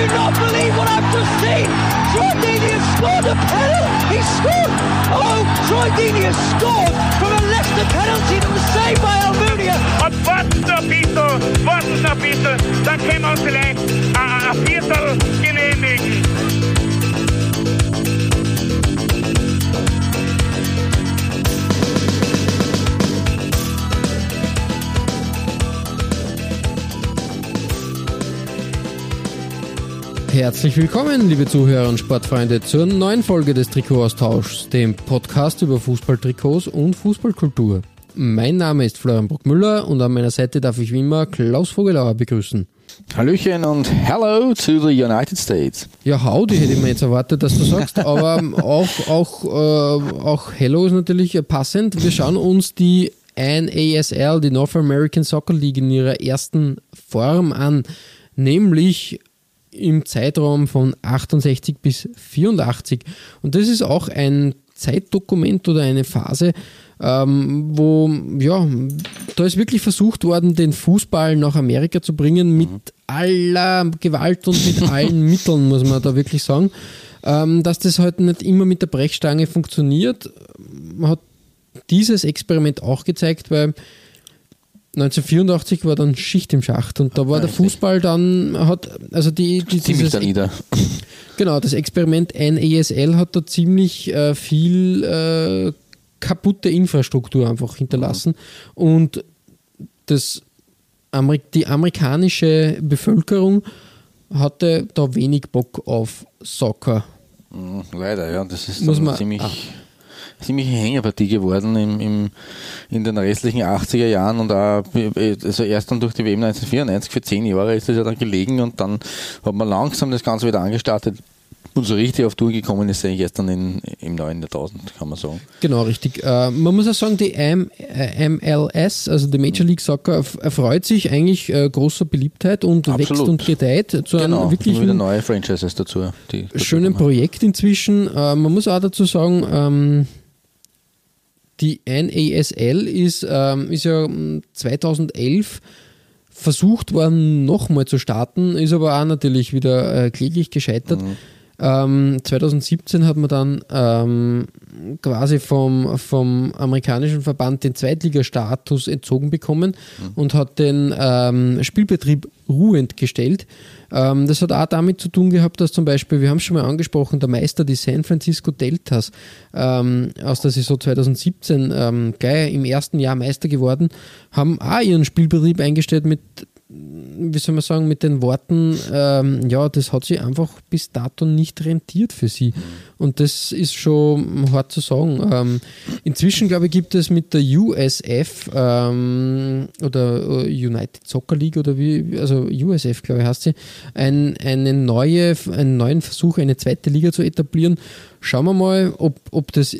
do not believe what I've just seen! Troy Deeney has scored a penalty! He scored! Oh, Troy Deeney has scored from a Leicester penalty that was saved by Almunia! Und warten noch ein bisschen, warten noch ein bisschen, dann können wir uns vielleicht ein, Herzlich willkommen, liebe Zuhörer und Sportfreunde, zur neuen Folge des Trikotaustauschs, dem Podcast über Fußballtrikots und Fußballkultur. Mein Name ist Florian Bruckmüller und an meiner Seite darf ich wie immer Klaus Vogelauer begrüßen. Hallöchen und hello to the United States. Ja, howdy hätte ich mir jetzt erwartet, dass du sagst, aber auch, auch, äh, auch Hello ist natürlich passend. Wir schauen uns die NASL, die North American Soccer League, in ihrer ersten Form an, nämlich im Zeitraum von 68 bis 84. Und das ist auch ein Zeitdokument oder eine Phase, ähm, wo, ja, da ist wirklich versucht worden, den Fußball nach Amerika zu bringen mit aller Gewalt und mit allen Mitteln, muss man da wirklich sagen. Ähm, dass das halt nicht immer mit der Brechstange funktioniert, hat dieses Experiment auch gezeigt, weil 1984 war dann Schicht im Schacht und da war der Fußball dann, hat, also die, die Ziemlich dieses, nieder. Genau, das Experiment NASL hat da ziemlich äh, viel äh, kaputte Infrastruktur einfach hinterlassen und das die amerikanische Bevölkerung hatte da wenig Bock auf Soccer. Mhm, Leider, ja. Das ist Muss man- ziemlich, ah. Ziemlich Hängepartie geworden im, im, in den restlichen 80er Jahren und auch, also erst dann durch die WM 1994 für zehn Jahre ist das ja dann gelegen und dann hat man langsam das Ganze wieder angestartet. Und so richtig auf Tour gekommen ist eigentlich erst dann in, im neuen Jahrtausend, kann man sagen. Genau, richtig. Äh, man muss auch sagen, die M äh, MLS, also die Major League Soccer, erf- erfreut sich eigentlich äh, großer Beliebtheit und wächst Absolut. und gedeiht zu einem Genau, wirklich immer wieder neue Franchises dazu. Die dazu schönen. Projekt inzwischen. Äh, man muss auch dazu sagen, ähm, die NASL ist, ähm, ist ja mm, 2011 versucht worden, nochmal zu starten, ist aber auch natürlich wieder äh, kläglich gescheitert. Ähm, 2017 hat man dann ähm, quasi vom, vom amerikanischen Verband den Zweitligastatus entzogen bekommen und hat den ähm, Spielbetrieb ruhend gestellt. Ähm, das hat auch damit zu tun gehabt, dass zum Beispiel, wir haben es schon mal angesprochen, der Meister, die San Francisco Deltas, ähm, aus der Saison 2017 ähm, gleich im ersten Jahr Meister geworden, haben auch ihren Spielbetrieb eingestellt mit wie soll man sagen, mit den Worten, ähm, ja, das hat sich einfach bis dato nicht rentiert für sie. Und das ist schon hart zu sagen. Ähm, inzwischen, glaube ich, gibt es mit der USF ähm, oder äh, United Soccer League oder wie, also USF, glaube ich, heißt sie, ein, eine neue, einen neuen Versuch, eine zweite Liga zu etablieren. Schauen wir mal, ob, ob das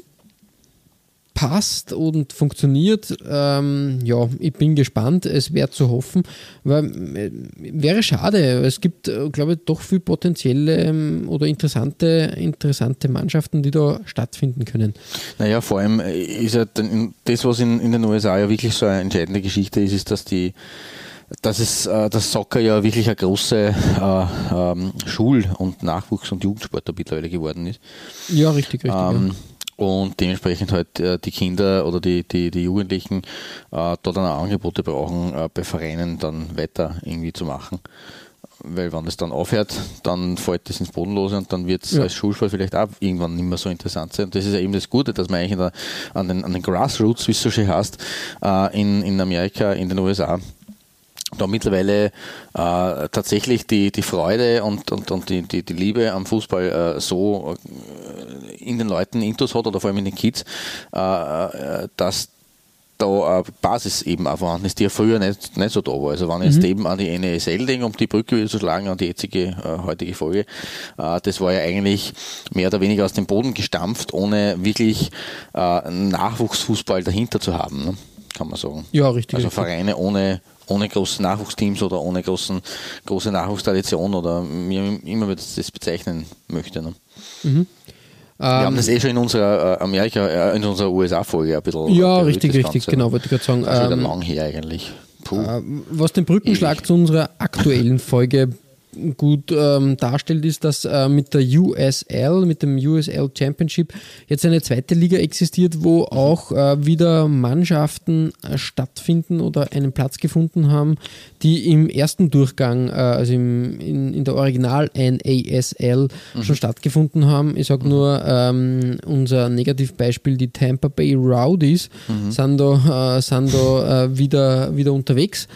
passt und funktioniert, ähm, ja, ich bin gespannt. Es wäre zu hoffen, weil äh, wäre schade. Es gibt, äh, glaube ich, doch viel potenzielle ähm, oder interessante, interessante Mannschaften, die da stattfinden können. Naja, vor allem äh, ist ja dann das, was in, in den USA ja wirklich so eine entscheidende Geschichte ist, ist, dass die dass es äh, das Soccer ja wirklich eine große äh, ähm, Schul- und Nachwuchs- und Jugendsport mittlerweile geworden ist. Ja, richtig, richtig. Ähm, und dementsprechend halt äh, die Kinder oder die, die, die Jugendlichen äh, dort dann auch Angebote brauchen, äh, bei Vereinen dann weiter irgendwie zu machen. Weil wenn das dann aufhört, dann fällt das ins Bodenlose und dann wird es Ja. als Schulsport vielleicht auch irgendwann nicht mehr so interessant sein. Und das ist ja eben das Gute, dass man eigentlich der, an, den, an den Grassroots, wie es so schön heißt, äh, in, in Amerika, in den USA, da mittlerweile äh, tatsächlich die, die Freude und, und, und die, die, die Liebe am Fußball äh, so äh, in den Leuten intus hat oder vor allem in den Kids, äh, äh, dass da eine Basis eben auch vorhanden ist, die ja früher nicht, nicht so da war. Also wenn ich jetzt eben an die NESL denke, um die Brücke wieder zu schlagen, an die jetzige, äh, heutige Folge, äh, das war ja eigentlich mehr oder weniger aus dem Boden gestampft, ohne wirklich äh, Nachwuchsfußball dahinter zu haben, ne? kann man sagen. Ja, richtig. Also richtig. Vereine ohne ohne große Nachwuchsteams oder ohne großen, große Nachwuchstradition oder wie immer man das bezeichnen möchte. Ne? Mhm. Wir haben das eh schon in unserer äh, Amerika, äh, in unserer USA-Folge ein bisschen. Ja, berührt, richtig, das richtig, Ganze. genau, wollte ich gerade sagen. Also wieder Ähm, lang her eigentlich. Puh. Äh, Was den Brückenschlag Ewig. zu unserer aktuellen Folge gut ähm, darstellt, ist, dass äh, mit der USL, mit dem USL Championship jetzt eine zweite Liga existiert, wo auch äh, wieder Mannschaften äh, stattfinden oder einen Platz gefunden haben, die im ersten Durchgang, äh, also im, in, in der Original NASL schon stattgefunden haben. Ich sage nur ähm, unser Negativbeispiel, die Tampa Bay Rowdies, sind da, äh, sind da äh, wieder, wieder unterwegs.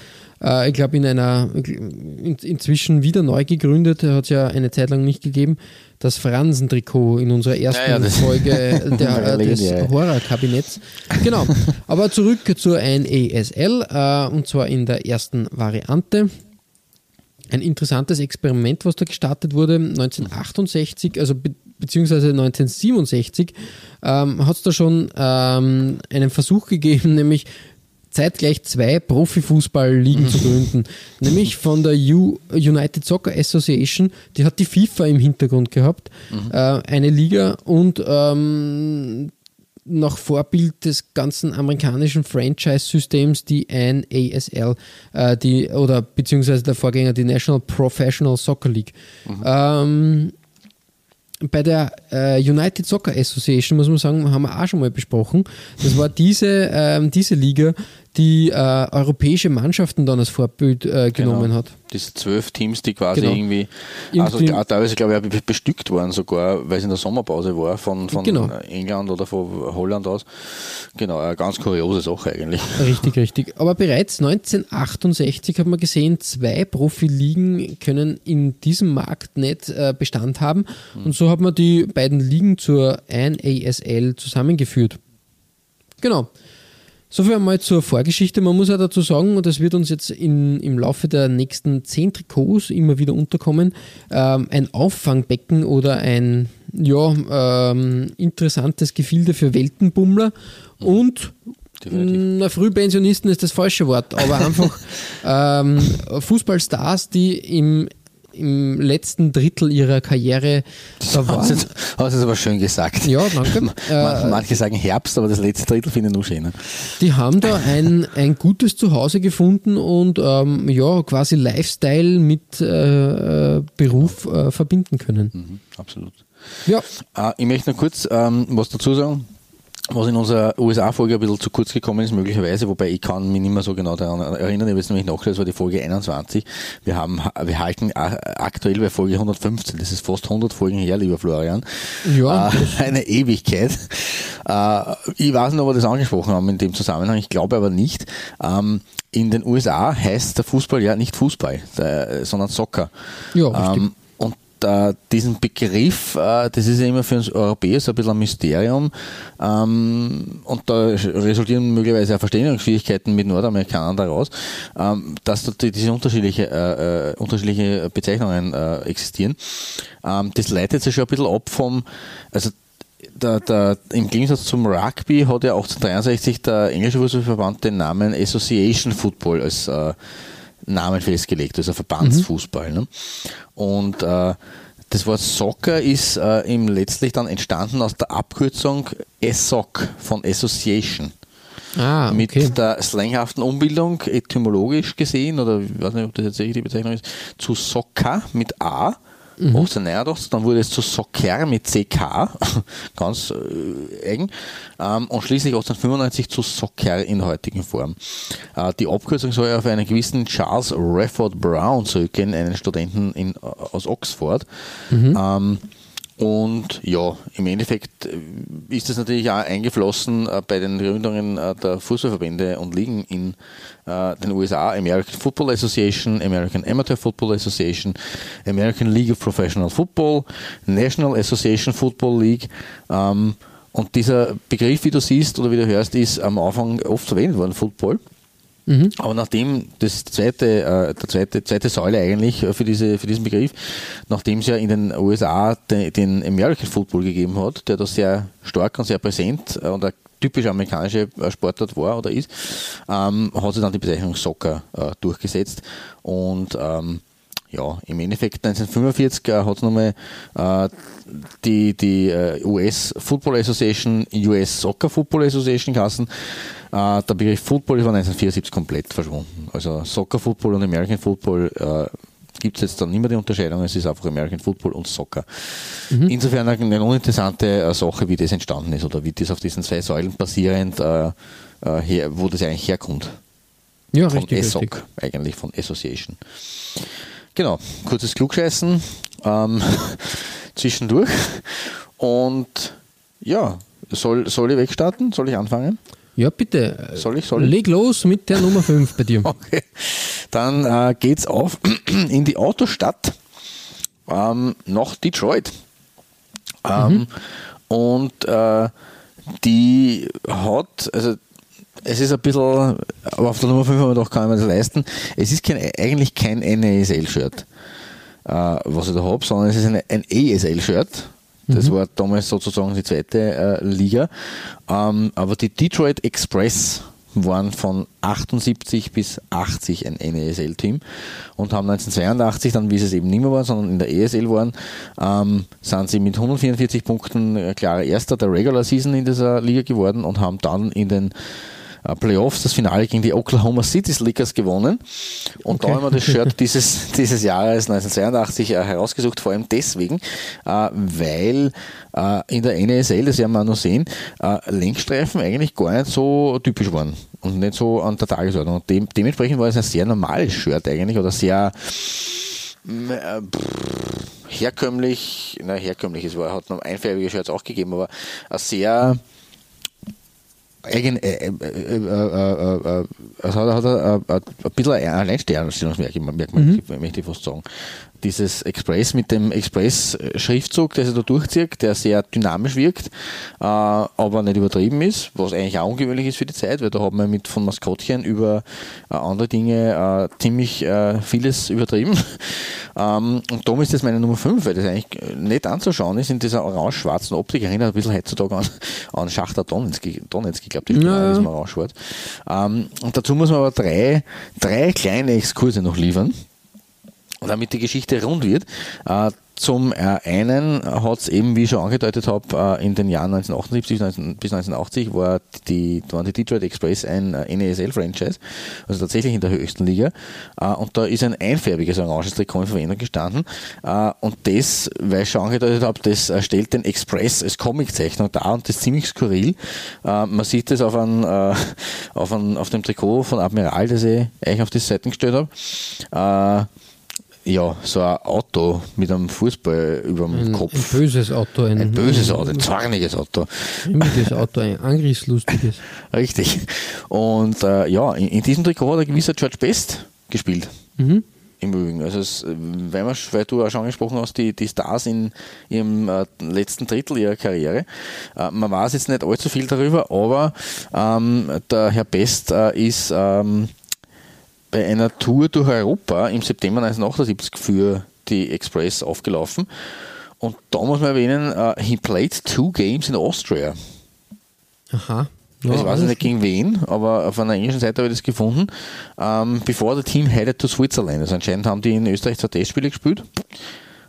Äh, ich glaube, in einer in, inzwischen wieder neu gegründet, hat es ja eine Zeit lang nicht gegeben, das Fransen-Trikot in unserer ersten Ja, ja, Folge der, äh, des. Horrorkabinetts. Genau. Aber zurück zur NESL äh, und zwar in der ersten Variante. Ein interessantes Experiment, was da gestartet wurde 1968, also be beziehungsweise 1967, ähm, hat es da schon ähm, einen Versuch gegeben, nämlich zeitgleich zwei Profifußballligen zu gründen. Nämlich von der U United Soccer Association, die hat die FIFA im Hintergrund gehabt, äh, eine Liga und ähm, nach Vorbild des ganzen amerikanischen Franchise-Systems die NASL, äh, die, oder beziehungsweise der Vorgänger, die National Professional Soccer League. Ähm, bei der äh, United Soccer Association, muss man sagen, haben wir auch schon mal besprochen. Das war diese, ähm, diese Liga, die äh, europäische Mannschaften dann als Vorbild äh, genommen Genau. hat. Diese zwölf Teams, die quasi Genau. irgendwie, also Irgendwie- teilweise glaube ich bestückt waren sogar, weil es in der Sommerpause war von, von Genau. England oder von Holland aus. Genau, eine ganz kuriose Sache eigentlich. Richtig, richtig. Aber bereits 1968 hat man gesehen, zwei Profiligen können in diesem Markt nicht äh, Bestand haben. Und so hat man die beiden Ligen zur NASL zusammengeführt. Genau. Soviel einmal zur Vorgeschichte. Man muss ja dazu sagen, und das wird uns jetzt in, im Laufe der nächsten zehn Trikots immer wieder unterkommen, ähm, ein Auffangbecken oder ein ja, ähm, interessantes Gefilde für Weltenbummler und na, Frühpensionisten ist das falsche Wort, aber einfach ähm, Fußballstars, die im, im letzten Drittel ihrer Karriere da Hast waren. jetzt, hast jetzt aber schön gesagt. Ja, danke. Man- Äh, Manche sagen Herbst, aber das letzte Drittel finde ich nur schöner. Die haben da ein, ein gutes Zuhause gefunden und ähm, ja, quasi Lifestyle mit äh, äh, Beruf äh, verbinden können. Mhm, absolut. Ja, Äh, ich möchte noch kurz ähm, was dazu sagen, was in unserer USA-Folge ein bisschen zu kurz gekommen ist, möglicherweise, wobei ich kann mich nicht mehr so genau daran erinnern, ich habe jetzt nämlich nachgeschaut, das war die Folge 21. Wir haben, wir halten aktuell bei Folge 115, das ist fast 100 Folgen her, lieber Florian. Ja, Äh, eine Ewigkeit. Äh, ich weiß nicht, ob wir das angesprochen haben in dem Zusammenhang, ich glaube aber nicht. Ähm, in den USA heißt der Fußball ja nicht Fußball, der, sondern Soccer. Ja, richtig. Ähm, äh, diesen Begriff, äh, das ist ja immer für uns Europäer so ein bisschen ein Mysterium. Ähm, und da resultieren möglicherweise auch Verständigungsschwierigkeiten mit Nordamerikanern daraus, ähm, dass da die- diese unterschiedliche, äh, äh, unterschiedliche Bezeichnungen äh, existieren. Ähm, das leitet sich schon ein bisschen ab vom, also der, der, Im Gegensatz zum Rugby hat ja 1863 der englische Fußballverband den Namen Association Football als äh, Namen festgelegt, also Verbandsfußball. Ne? Und äh, das Wort Soccer ist äh, im letztlich dann entstanden aus der Abkürzung ESOC von Association. ah, Mit okay. der slanghaften Umbildung, etymologisch gesehen, oder ich weiß nicht, ob das jetzt die Bezeichnung ist, zu Soccer mit A. Mhm. 1889, dann wurde es zu Soccer mit CK, ganz äh, eng, ähm, und schließlich 1895 zu Soccer in der heutigen Form. Äh, die Abkürzung soll auf einen gewissen Charles Rafford Brown zurückgehen, einen Studenten in, aus Oxford. Ähm, und ja, im Endeffekt äh, ist das natürlich auch eingeflossen äh, bei den Gründungen äh, der Fußballverbände und Ligen in den USA, American Football Association, American Amateur Football Association, American League of Professional Football, National Association Football League ähm, und dieser Begriff, wie du siehst oder wie du hörst, ist am Anfang oft verwendet worden, Football. Aber nachdem das zweite, äh, der zweite, zweite Säule eigentlich für, diese, für diesen Begriff, nachdem es ja in den USA den, den American Football gegeben hat, der da sehr stark und sehr präsent äh, und typisch amerikanische äh, Sportart war oder ist, ähm, hat sich dann die Bezeichnung Soccer äh, durchgesetzt. Und ähm, ja, im Endeffekt 1945 äh, hat es nochmal äh, die, die äh, US Football Association, US Soccer Football Association geheißen. Äh, der Begriff Football ist von 1974 komplett verschwunden. Also Soccer Football und American Football äh, gibt es jetzt dann nicht mehr die Unterscheidung, es ist einfach American Football und Soccer. Insofern eine, uninteressante äh, Sache, wie das entstanden ist oder wie das auf diesen zwei Säulen basierend, äh, her, wo das eigentlich herkommt Ja, von richtig, ESOC, richtig. eigentlich von Association. Genau, kurzes Klugscheißen ähm, zwischendurch. Und ja, soll, soll ich wegstarten? Soll ich anfangen? Ja, bitte. Soll ich? Soll ich? Leg los mit der Nummer 5 bei dir. Okay. Dann äh, geht's auf in die Autostadt ähm, nach Detroit. Ähm, Und äh, die hat, also es ist ein bisschen, aber auf der Nummer 5 haben wir doch kann man das leisten. Es ist kein, eigentlich kein NASL-Shirt, äh, was ich da habe, sondern es ist eine, ein ESL-Shirt. Das war damals sozusagen die zweite äh, Liga. Ähm, aber die Detroit Express waren von 78 bis 80 ein NASL-Team und haben 1982 dann, wie sie es eben nicht mehr waren, sondern in der ESL waren, ähm, sind sie mit 144 Punkten äh, klarer Erster der Regular Season in dieser Liga geworden und haben dann in den Playoffs das Finale gegen die Oklahoma City Slickers gewonnen. Und da Okay. haben wir das Shirt dieses, dieses Jahres 1982 äh, herausgesucht, vor allem deswegen, äh, weil äh, in der NASL, das werden wir auch noch sehen, äh, Lenkstreifen eigentlich gar nicht so typisch waren und nicht so an der Tagesordnung. Und dem, dementsprechend war es ein sehr normales Shirt eigentlich oder sehr mm, äh, herkömmlich, na herkömmlich, es war, hat noch einfärbige Shirts auch gegeben, aber ein sehr eigen, äh, äh, äh, es hat, hat ein, ein, bisschen ein Alleinstellungsmerkmal, Merkmal, möchte ich fast sagen. Dieses Express mit dem Express-Schriftzug, der sich da durchzieht, der sehr dynamisch wirkt, äh, aber nicht übertrieben ist, was eigentlich auch ungewöhnlich ist für die Zeit, weil da haben wir mit von Maskottchen über äh, andere Dinge äh, ziemlich äh, vieles übertrieben. ähm, und darum ist das meine Nummer 5, weil das eigentlich nicht anzuschauen ist in dieser orange-schwarzen Optik. Erinnert ein bisschen heutzutage an, an Schachter Donetski glaube ich, Ja, ist mal orange-schwarz. Ähm, und dazu muss man aber drei, drei kleine Exkurse noch liefern damit die Geschichte rund wird. Äh, zum äh, einen hat es eben, wie ich schon angedeutet habe, äh, in den Jahren 1978 19, bis 1980 war die, waren die Detroit Express ein NASL-Franchise, also tatsächlich in der höchsten Liga. Und da ist ein einfärbiges oranges Trikot in Verwendung gestanden. Und das, weil ich schon angedeutet habe, das stellt den Express als Comiczeichnung dar und das ist ziemlich skurril. Man sieht das auf, einem, äh, auf, einem, auf dem Trikot von Admiral, das ich eigentlich auf die Seiten gestellt habe. Äh, ja, so ein Auto mit einem Fußball über dem Ein, ein Kopf. böses Auto, ein, Ein böses Auto, ein zorniges Auto. Grimmiges Auto, ein angriffslustiges. Richtig. Und äh, ja, in, in diesem Trikot hat ein gewisser George Best gespielt. Im Übrigen. Also, es, weil, man, weil du auch schon angesprochen hast, die, die Stars in ihrem äh, letzten Drittel ihrer Karriere. Äh, man weiß jetzt nicht allzu viel darüber, aber ähm, der Herr Best äh, ist ähm, bei einer Tour durch Europa im September 1978 für die Express aufgelaufen. Und da muss man erwähnen, äh, he played two games in Austria. Aha. Ja, ich weiß nicht gegen wen, aber auf einer englischen Seite habe ich das gefunden. Ähm, bevor der Team headed to Switzerland. Also anscheinend haben die in Österreich zwei Testspiele gespielt.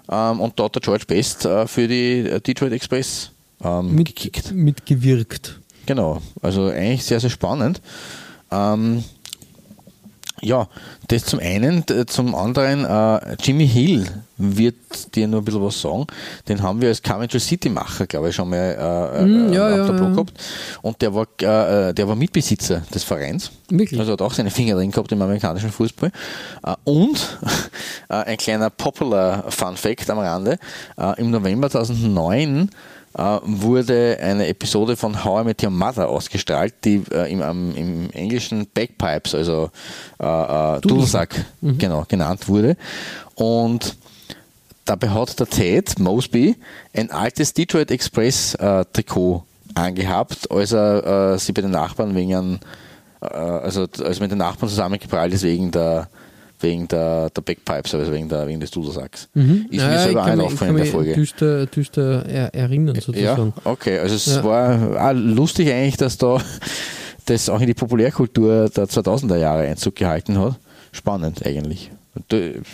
Ähm, und hat der George Best äh, für die äh, Detroit Express ähm, gekickt. mit, mitgewirkt. Genau. Also eigentlich sehr, sehr spannend. Ähm, ja, das zum einen. Zum anderen, äh, Jimmy Hill wird dir nur ein bisschen was sagen. Den haben wir als Coventry City-Macher, glaube ich, schon mal äh, Mm, äh, ja, auf ja, der Blog ja. gehabt. Und der war, äh, der war Mitbesitzer des Vereins. Wirklich? Also hat auch seine Finger drin gehabt im amerikanischen Fußball. Äh, und äh, ein kleiner Popular Fun Fact am Rande. Äh, Im November 2009 äh, wurde eine Episode von How I Met Your Mother ausgestrahlt, die äh, im, am- im englischen Bagpipes, also äh, äh, Dudelsack, genau, genannt wurde. Und dabei hat der Ted Mosby ein altes Detroit Express äh, Trikot angehabt, als er sie bei den Nachbarn wegen äh, also als er mit den Nachbarn zusammengeprallt ist wegen der wegen der, der Backpipes, also wegen, der, wegen des Dudelsacks. Mhm. Ist mir selber auch aufgefallen in der Folge. Düster, düster er, erinnern sozusagen. Ja, okay. Also es ja. war auch lustig eigentlich, dass da das auch in die Populärkultur der 2000er Jahre Einzug gehalten hat. Spannend eigentlich.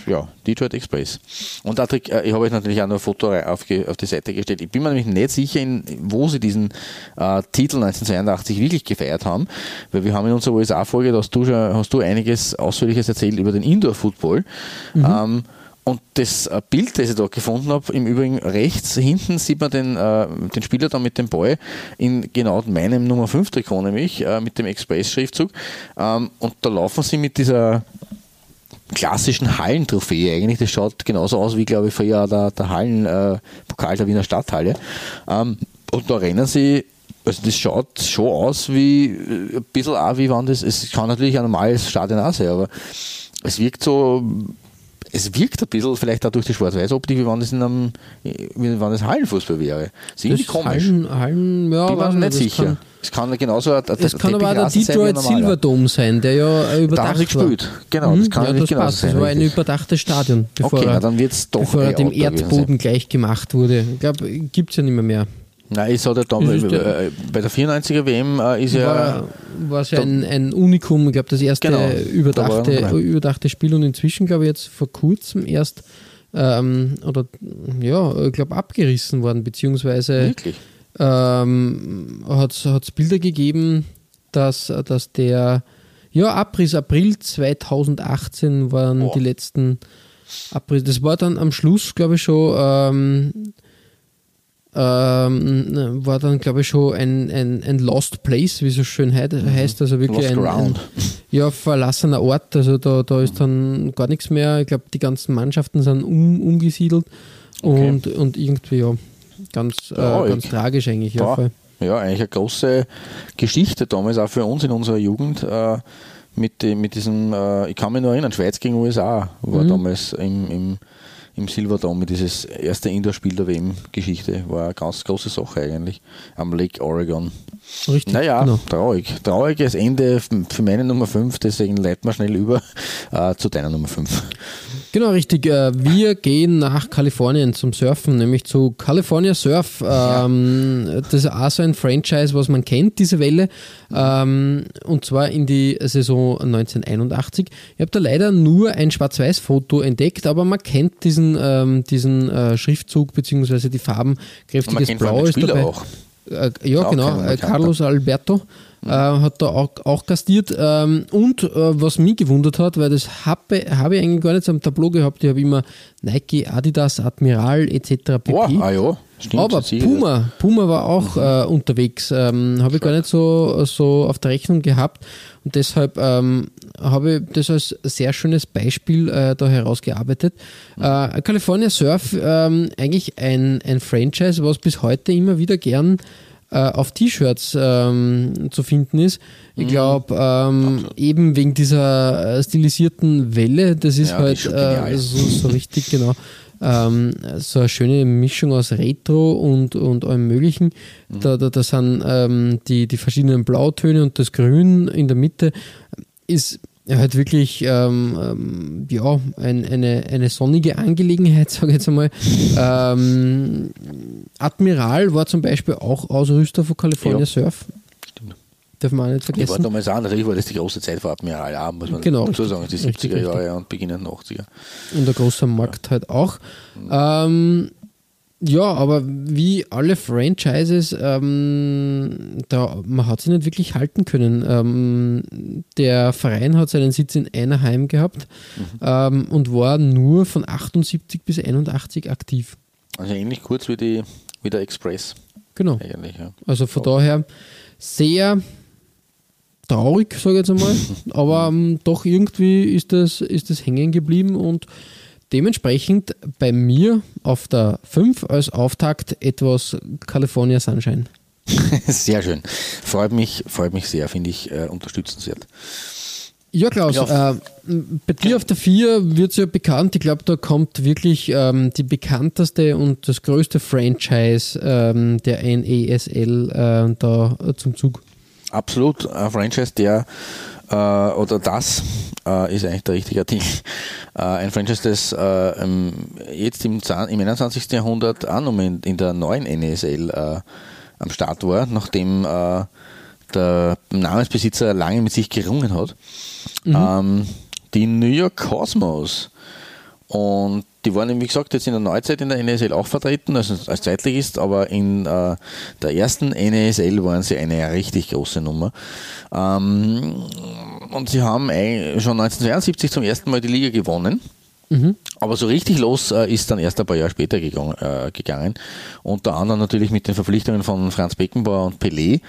Ja, Detroit Express. Und Patrick, äh, ich habe euch natürlich auch noch ein Foto auf, auf, die Seite gestellt. Ich bin mir nämlich nicht sicher, in, wo sie diesen äh, Titel 1982 wirklich gefeiert haben, weil wir haben in unserer USA-Folge, hast du schon, hast du einiges Ausführliches erzählt über den Indoor-Football. Mhm. Ähm, und das äh, Bild, das ich da gefunden habe, im Übrigen rechts hinten sieht man den, äh, den Spieler da mit dem Ball in genau meinem Nummer 5 Trikot, nämlich äh, mit dem Express-Schriftzug. Ähm, und da laufen sie mit dieser klassischen Hallentrophäe eigentlich. Das schaut genauso aus wie, glaube ich, früher der, der Hallenpokal äh, der Wiener Stadthalle. Ähm, und da rennen sie also das schaut schon aus wie äh, ein bisschen auch wie wann das, es kann natürlich ein normales Stadion auch sein, aber es wirkt so es wirkt ein bisschen, vielleicht auch durch die Schwarz-Weiß-Optik, wie wenn das in einem, wie wenn das Hallenfußball wäre. Das ist irgendwie komisch. Hallen, Hallen, ja, Bin mir nicht sicher. Kann, es kann genauso ein, Es kann aber auch der Detroit Silverdome sein, der ja überdacht da gespielt. Genau, das kann ja, das genau sein. Das war ein überdachtes Stadion, bevor okay, er, na, dann wird's doch bevor er dem Erdboden gleich gemacht wurde. Ich glaube, gibt es ja nicht mehr. mehr. Nein, es hat ja damals, äh, bei der 94er WM äh, ist ja. War es ja ein, ein Unikum, ich glaube, das erste genau, überdachte, da überdachte Spiel und inzwischen, glaube ich, jetzt vor kurzem erst ähm, oder ja, ich glaube, abgerissen worden, beziehungsweise ähm, hat es Bilder gegeben, dass, dass der ja, Abriss April 2018 waren oh. die letzten Abriss. Das war dann am Schluss, glaube ich, schon ähm, ähm, war dann, glaube ich, schon ein, ein, ein Lost Place, wie so schön mhm. heißt, also wirklich ein, ein, ja, verlassener Ort. Also da, da ist dann gar nichts mehr. Ich glaube, die ganzen Mannschaften sind um, umgesiedelt okay. und, und irgendwie ja ganz, äh, ganz tragisch eigentlich. Ja, ja, eigentlich eine große Geschichte damals auch für uns in unserer Jugend. Äh, mit, mit diesem, äh, ich kann mich nur erinnern, Schweiz gegen USA war mhm. damals im, im im Silverdome, dieses erste Indoor-Spiel der WM-Geschichte, war eine ganz große Sache eigentlich, am Lake Oregon. Richtig. Naja, genau. traurig. Trauriges Ende für meine Nummer 5, deswegen leiten wir schnell über äh, zu deiner Nummer 5. Genau, richtig. Äh, wir gehen nach Kalifornien zum Surfen, nämlich zu California Surf. Ähm. Das ist auch so ein Franchise, was man kennt, diese Welle. Ähm, und zwar in die Saison 1981. Ich habe da leider nur ein Schwarz-Weiß-Foto entdeckt, aber man kennt diesen, ähm, diesen äh, Schriftzug bzw. die Farben. Kräftiges Blau ist dabei. Auch. Äh, ja, genau. Äh, Carlos Alberto äh, hat da auch, auch gastiert. Ähm, und äh, was mich gewundert hat, weil das habe, habe ich eigentlich gar nicht am Tableau gehabt, ich habe immer Nike, Adidas, Admiral etc. pp. Oh, ah ja. Stimmt, Aber Puma, Puma war auch mhm. äh, unterwegs, ähm, habe ich gar nicht so, so auf der Rechnung gehabt und deshalb ähm, habe ich das als sehr schönes Beispiel äh, da herausgearbeitet. Mhm. Äh, California Surf, ähm, eigentlich ein, ein Franchise, was bis heute immer wieder gern äh, auf T-Shirts ähm, zu finden ist. Ich glaube, mhm. ähm, eben wegen dieser äh, stilisierten Welle, das ist ja, halt äh, so, so richtig, genau. Ähm, so eine schöne Mischung aus Retro und, und allem Möglichen. Mhm. Da, da, da sind ähm, die, die verschiedenen Blautöne und das Grün in der Mitte. Ist halt wirklich ähm, ähm, ja, ein, eine, eine sonnige Angelegenheit, sage ich jetzt einmal. Ähm, Admiral war zum Beispiel auch Ausrüster von California ja. Surf. Darf man auch nicht vergessen. Die war damals auch, natürlich war das die große Zeit von Admiral, ja, muss man genau, dazu sagen, die 70er richtig, Jahre richtig. und beginnenden 80er. Und der große Markt ja. halt auch. Mhm. Ähm, ja, aber wie alle Franchises, ähm, da, man hat sie nicht wirklich halten können. Ähm, der Verein hat seinen Sitz in Einerheim gehabt mhm. ähm, und war nur von 78 bis 81 aktiv. Also ähnlich kurz wie, die, wie der Express. Genau. Ja. Also von oh. daher sehr traurig, sage ich jetzt einmal, aber ähm, doch irgendwie ist das, ist das hängen geblieben und Dementsprechend bei mir auf der 5 als Auftakt etwas California Sunshine. Sehr schön. Freut mich, freut mich sehr, finde ich äh, unterstützenswert. Ja, Klaus, Ja. Äh, bei dir auf der 4 wird es ja bekannt. Ich glaube, da kommt wirklich ähm, die bekannteste und das größte Franchise ähm, der NESL äh, da zum Zug. Absolut, ein Franchise, der äh, oder das äh, ist eigentlich der richtige Artikel. Äh, ein Franchise, das äh, jetzt im, im 21. Jahrhundert auch noch in, in der neuen NESL äh, am Start war, nachdem äh, der Namensbesitzer lange mit sich gerungen hat. Ähm, die New York Cosmos. Und die waren, wie gesagt, jetzt in der Neuzeit in der NSL auch vertreten, also als Zweitligist, aber in äh, der ersten NSL waren sie eine richtig große Nummer. Ähm, und sie haben schon 1972 zum ersten Mal die Liga gewonnen. Aber so richtig los äh, ist dann erst ein paar Jahre später gegangen, äh, gegangen. Unter anderem natürlich mit den Verpflichtungen von Franz Beckenbauer und Pelé.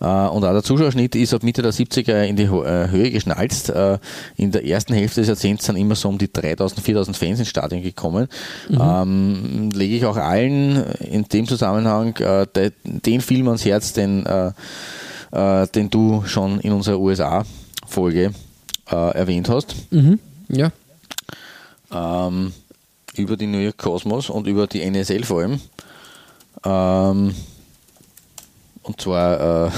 Äh, und auch der Zuschauerschnitt ist ab Mitte der 70er in die Ho äh, Höhe geschnalzt. Äh, in der ersten Hälfte des Jahrzehnts sind immer so um die 3000, 4000 Fans ins Stadion gekommen. Ähm, lege ich auch allen in dem Zusammenhang äh, de, den Film ans Herz, den, den du schon in unserer USA-Folge äh, erwähnt hast Ja. Ähm, über die New York Cosmos und über die NSL vor allem. Ähm, und zwar äh,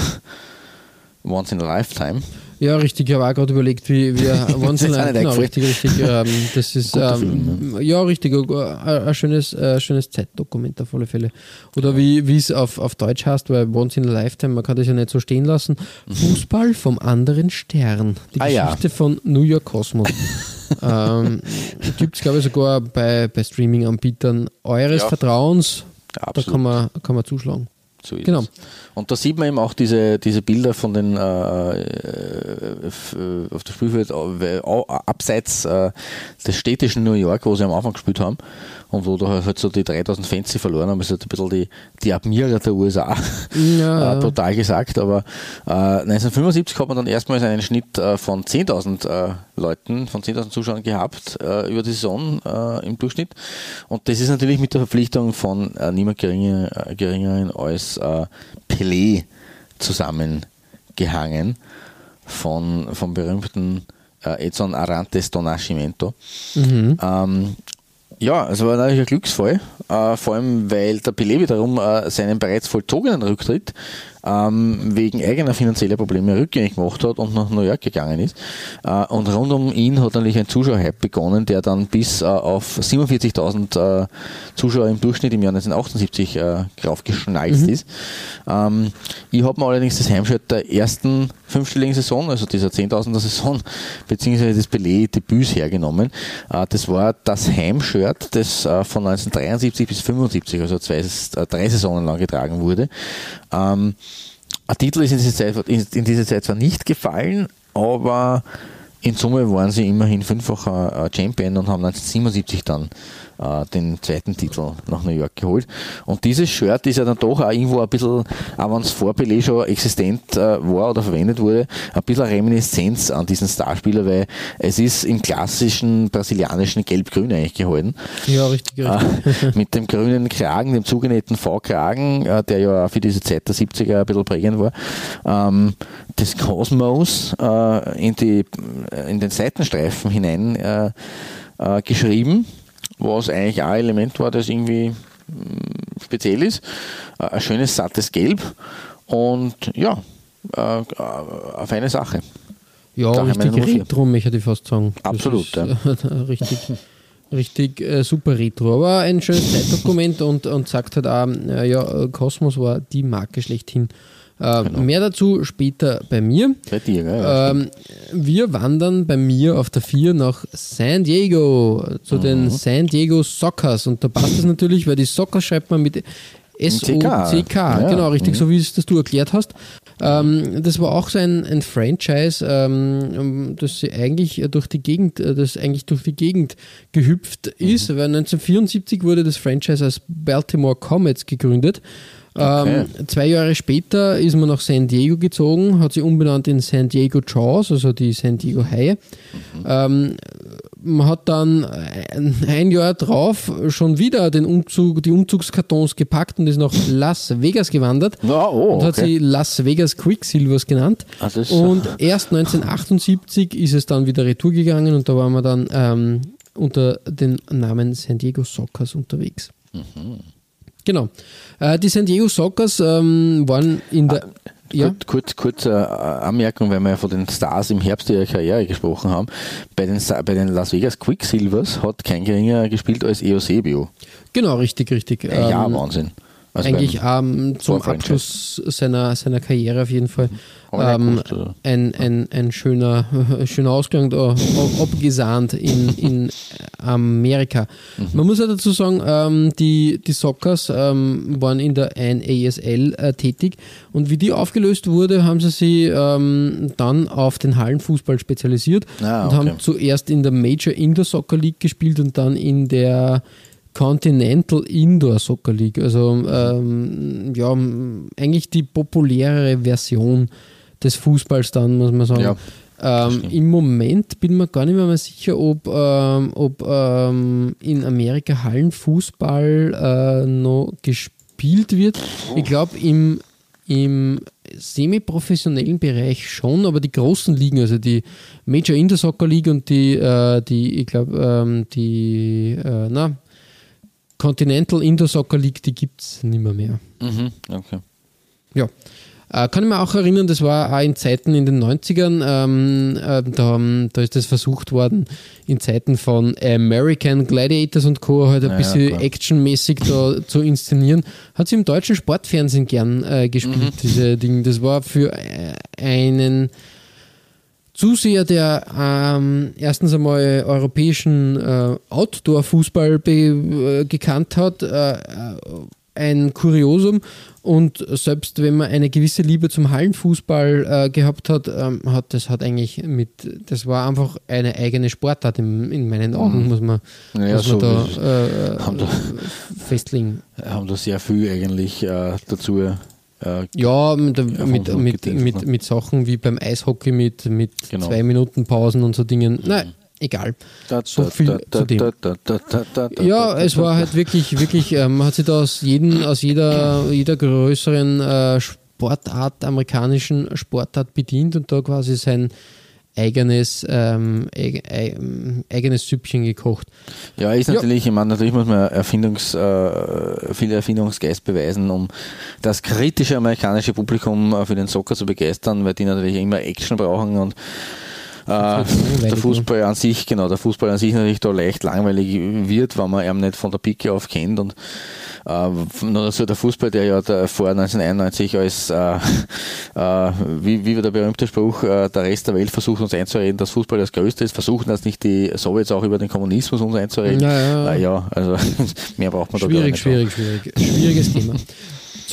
Once in a Lifetime. Ja, richtig. Ich habe auch gerade überlegt, wie wir Once in a nicht Genau, richtig, richtig. Ähm, das ist ähm, ja richtig, ein, schönes, ein schönes Zeitdokument auf alle Fälle. Oder wie wie es auf, auf Deutsch heißt, weil Once in a Lifetime, man kann das ja nicht so stehen lassen. Fußball vom anderen Stern. Die Ah, ja. Geschichte von New York Cosmos. ähm, Gibt es, glaube ich, sogar bei, bei Streaming-Anbietern eures Ja. Vertrauens. Ja, Da kann man, kann man zuschlagen. So ist Genau. es. Und da sieht man eben auch diese, diese Bilder von den äh, äh, auf der Spielfeld äh, abseits äh, des städtischen New York, wo sie am Anfang gespielt haben und wo da halt so die 3000 Fans sie verloren haben, ist halt ein bisschen die, die Admira der USA, Ja. äh, brutal gesagt, aber äh, 1975 hat man dann erstmals einen Schnitt äh, von 10.000 äh, Leuten, von 10.000 Zuschauern gehabt äh, über die Saison äh, im Durchschnitt und das ist natürlich mit der Verpflichtung von niemand geringer, geringeren als Pelé zusammengehangen von, vom berühmten äh, Edson Arantes do Nascimento. Ähm, ja, es war natürlich ein Glücksfall, äh, vor allem weil der Pelé wiederum äh, seinen bereits vollzogenen Rücktritt ähm, wegen eigener finanzieller Probleme rückgängig gemacht hat und nach New York gegangen ist. Äh, und rund um ihn hat natürlich ein Zuschauerhype begonnen, der dann bis äh, auf 47.000 äh, Zuschauer im Durchschnitt im Jahr 1978 äh, raufgeschnalzt ist. Ähm, ich habe mir allerdings das Heimshirt der ersten fünfstelligen Saison, also dieser 10.000er Saison, beziehungsweise des Pelé-Debüts hergenommen. Äh, das war das Heimshirt, das äh, von 1973 bis 75, also zwei, äh, drei Saisonen lang getragen wurde. Ähm, ein Titel ist in dieser, Zeit, in, dieser Zeit zwar nicht gefallen, aber in Summe waren sie immerhin fünffacher äh, Champion und haben 1977 dann äh, den zweiten Titel nach New York geholt. Und dieses Shirt ist ja dann doch auch irgendwo ein bisschen, auch wenn es vor Pelé schon existent äh, war oder verwendet wurde, ein bisschen eine Reminiszenz an diesen Starspieler, weil es ist im klassischen brasilianischen Gelb-Grün eigentlich gehalten. Ja, richtig, richtig. Äh, mit dem grünen Kragen, dem zugenähten V-Kragen, äh, der ja für diese Zeit der 70er ein bisschen prägend war, ähm, des Cosmos äh, in, die, in den Seitenstreifen hinein äh, äh, geschrieben, was eigentlich auch ein Element war, das irgendwie mh, speziell ist. Äh, ein schönes, sattes Gelb und ja, äh, eine feine Sache. Ja, Daher richtig retro, möchte ich fast sagen. Absolut, ist, äh, richtig, richtig äh, super retro. Aber ein schönes Zeitdokument und, und sagt halt auch, äh, ja, Cosmos war die Marke schlechthin. Äh, Genau. Mehr dazu später bei mir. Bei dir? Ja, Ähm, wir wandern bei mir auf der 4 nach San Diego, zu Mhm. den San Diego Sockers. Und da passt es natürlich, weil die Sockers schreibt man mit S-O-C-K. Ja. Genau, richtig, Mhm. so wie es das du erklärt hast. Ähm, das war auch so ein, ein Franchise, ähm, das sie eigentlich durch die Gegend, äh, das eigentlich durch die Gegend gehüpft ist, weil 1974 wurde das Franchise als Baltimore Comets gegründet. Okay. Ähm, zwei Jahre später ist man nach San Diego gezogen, hat sie umbenannt in San Diego Jaws, also die San Diego Haie. Ähm, man hat dann ein, Jahr drauf schon wieder den Umzug, die Umzugskartons gepackt und ist nach Las Vegas gewandert Ja, oh, und hat okay. sie Las Vegas Quicksilvers genannt. Ist- und erst 1978 ist es dann wieder retour gegangen und da waren wir dann ähm, unter dem Namen San Diego Sockers unterwegs. Mhm. Genau. Äh, die San Diego Sockers ähm, waren in der. ja, Kurz, kurz, kurz äh, Anmerkung, weil wir ja von den Stars im Herbst ihrer Karriere gesprochen haben. Bei den, bei den Las Vegas Quicksilvers hat kein geringer gespielt als Eusebio. genau, richtig, richtig. Jahr Ähm, Wahnsinn. Also eigentlich ähm, zum. Abschluss seiner, seiner Karriere auf jeden Fall. Ähm, ein, ein, ein schöner, schöner Ausgang da abgesahnt in, in Amerika. Mhm. Man muss ja dazu sagen, ähm, die, die Sockers ähm, waren in der NASL äh, tätig und wie die aufgelöst wurde, haben sie sich ähm, dann auf den Hallenfußball spezialisiert Ah, und okay. haben zuerst in der Major Indoor Soccer League gespielt und dann in der Continental Indoor Soccer League. Also ähm, ja, eigentlich die populärere Version des Fußballs dann, muss man sagen. Ja, ähm. Im Moment bin mir gar nicht mehr, mehr sicher, ob, ähm, ob ähm, in Amerika Hallenfußball äh, noch gespielt wird. Ich glaube, im, im semi-professionellen Bereich schon, aber die großen Ligen, also die Major Indoor Soccer League und die, äh, die ich glaube, ähm, die äh, na, Continental Indoor Soccer League, die gibt es nicht mehr. mehr. Mhm, okay. Ja. Äh, kann ich mir auch erinnern, das war auch in Zeiten in den 90ern, ähm, äh, da, da ist das versucht worden, in Zeiten von American Gladiators und Co. halt ein Ja, bisschen klar. actionmäßig da zu inszenieren. Hat sie im deutschen Sportfernsehen gern äh, gespielt, diese Dinge. Das war für äh, einen Zuseher, der ähm, erstens einmal europäischen äh, Outdoor-Fußball äh, gekannt hat, äh, äh, ein Kuriosum. Und selbst wenn man eine gewisse Liebe zum Hallenfußball äh, gehabt hat, ähm, hat das hat eigentlich mit, das war einfach eine eigene Sportart in, in meinen Augen, muss man, Naja, muss man so da, äh, haben da- festlegen. Haben da sehr viel eigentlich dazu. Äh, Ja, mit, mit, mit, mit, ne? mit Sachen wie beim Eishockey mit, mit Genau. zwei Minuten Pausen und so Dingen. Nein, egal. So viel zu dem. Ja, es war halt wirklich, wirklich, ähm, man hat sich da aus, jeden, aus jeder, jeder größeren äh, Sportart, amerikanischen Sportart bedient und da quasi sein eigenes, ähm, eig, eig, eigenes Süppchen gekocht. Ja, ist Ja. natürlich, ich meine, natürlich muss man Erfindungs, äh, viel Erfindungsgeist beweisen, um das kritische amerikanische Publikum äh, für den Soccer zu begeistern, weil die natürlich immer Action brauchen und äh, der Fußball an sich, genau, der Fußball an sich natürlich da leicht langweilig wird, wenn man ihn nicht von der Pike auf kennt und nur so der Fußball, der ja vor 1991 als, äh, äh, wie, wie war der berühmte Spruch, äh, der Rest der Welt versucht uns einzureden, dass Fußball das Größte ist, versuchen das nicht die Sowjets auch über den Kommunismus uns einzureden. Ja, ja. Naja, also mehr braucht man da gar Schwierig, schwierig, schwierig. Schwieriges Thema.